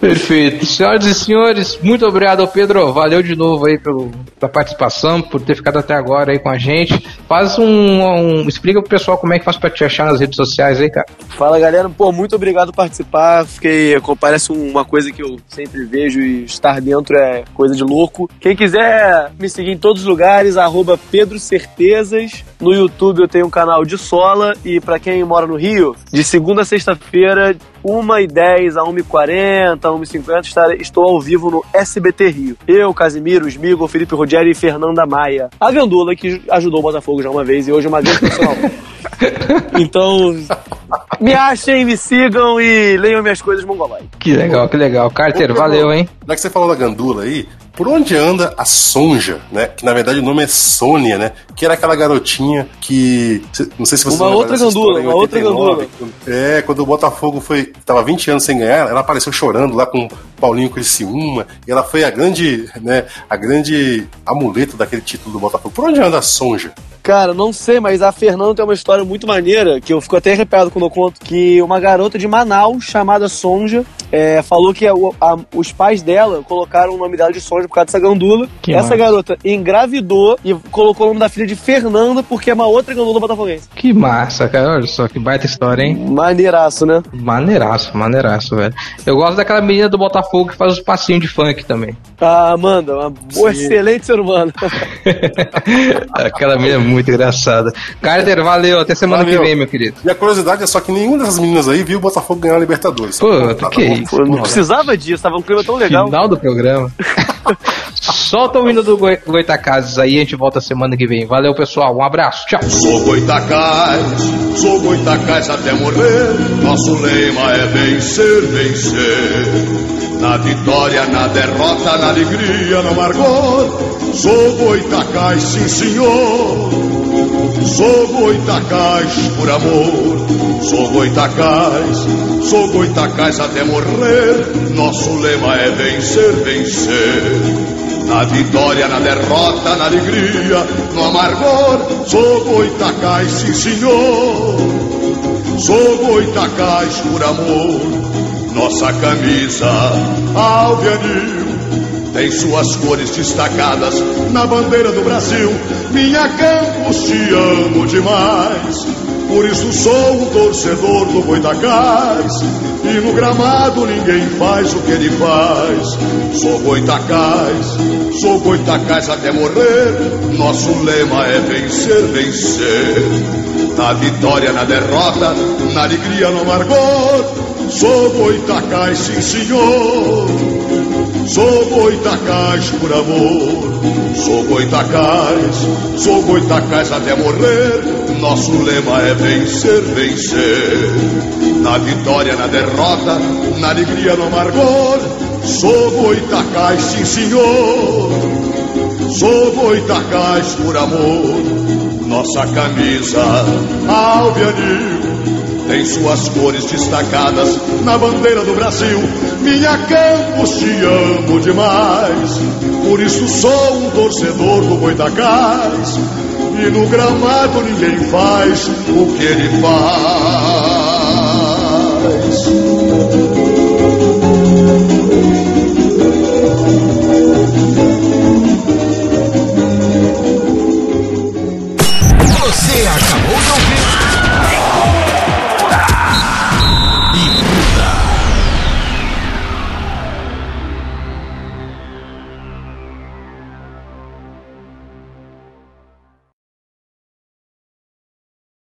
Speaker 3: Perfeito. Senhoras e senhores, muito obrigado ao Pedro. Valeu de novo aí pelo, pela participação, por ter ficado até agora aí com a gente. Faz um, um. Explica pro pessoal como é que faz pra te achar nas redes sociais aí, cara.
Speaker 5: Fala galera, pô, muito obrigado por participar. Fiquei. Parece uma coisa que eu sempre vejo e estar dentro é coisa de louco. Quem quiser me seguir em todos os lugares, arroba Pedro Certezas. No YouTube eu tenho um canal de sola e para quem mora no Rio, de segunda a sexta-feira, 1h10 a 1h40, 1h50, estou ao vivo no SBT Rio. Eu, Casimiro, Smigo, Felipe Rogério e Fernanda Maia. A Gandula, que ajudou o Botafogo já uma vez e hoje é uma grande profissional. então, me achem, me sigam e leiam minhas coisas mongolai.
Speaker 3: Que legal, que legal. Carter, valeu, hein?
Speaker 4: Já que você falou da Gandula aí, por onde anda a Sonja, né? Que na verdade o nome é Sônia, né? Que era aquela garotinha que. Não sei se você
Speaker 5: Uma outra gandula, uma outra gandula.
Speaker 4: É, quando o Botafogo foi. Tava 20 anos sem ganhar, ela apareceu chorando lá com Paulinho Criciúma. E ela foi a grande, né? A grande amuleto daquele título do Botafogo. Por onde anda a Sonja?
Speaker 5: Cara, não sei, mas a Fernanda tem uma história muito maneira, que eu fico até arrepiado quando eu conto, que uma garota de Manaus, chamada Sonja, é, falou que a, a, os pais dela colocaram o nome dela de Sonja por causa dessa gandula. Que Essa massa. garota engravidou e colocou o nome da filha de Fernanda porque é uma outra gandula botafoguense.
Speaker 3: Que massa, cara. Olha só que baita história, hein?
Speaker 5: Maneiraço, né?
Speaker 3: Maneiraço, maneiraço, velho. Eu gosto daquela menina do Botafogo que faz os passinhos de funk também.
Speaker 5: Ah, Amanda, uma boa, excelente ser humano.
Speaker 3: aquela menina é muito engraçada. Carter, valeu. Até semana valeu. que vem, meu querido.
Speaker 4: E a curiosidade é só que nenhuma dessas meninas aí viu o Botafogo ganhar a Libertadores.
Speaker 3: Pô, tá, que isso? Pô,
Speaker 5: não precisava disso, tava um clima tão legal.
Speaker 3: Final do programa. Solta o hino do Goi Goitacazes aí, a gente volta semana que vem. Valeu, pessoal. Um abraço. Tchau.
Speaker 6: Sou Goitacazes, sou Goitacazes até morrer. Nosso lema é vencer, vencer. Na vitória, na derrota, na alegria, no amargor. Sou Goitacás, sim senhor. Sou Goitacás por amor. Sou Goitacás, sou Goitacás até morrer. Nosso lema é vencer, vencer. Na vitória, na derrota, na alegria, no amargor. Sou Goitacás, sim senhor. Sou Goitacás por amor. Nossa camisa, alveanil tem suas cores destacadas na bandeira do Brasil. Minha Campos, te amo demais. Por isso sou um torcedor do Goitacás. E no gramado ninguém faz o que ele faz. Sou Goitacás, sou Goitacás até morrer. Nosso lema é vencer, vencer. Na vitória, na derrota, na alegria, no amargor. Sou Goitacás, sim senhor. Sou Goitacás por amor, sou Goitacás, sou Goitacás até morrer. Nosso lema é vencer, vencer. Na vitória, na derrota, na alegria, no amargor, sou Goitacás, sim senhor. Sou Goitacás por amor. Nossa camisa alveanil tem suas cores destacadas na bandeira do Brasil. Minha Campos, te amo demais, por isso sou um torcedor do Goitacás. E no gramado ninguém faz o que ele faz.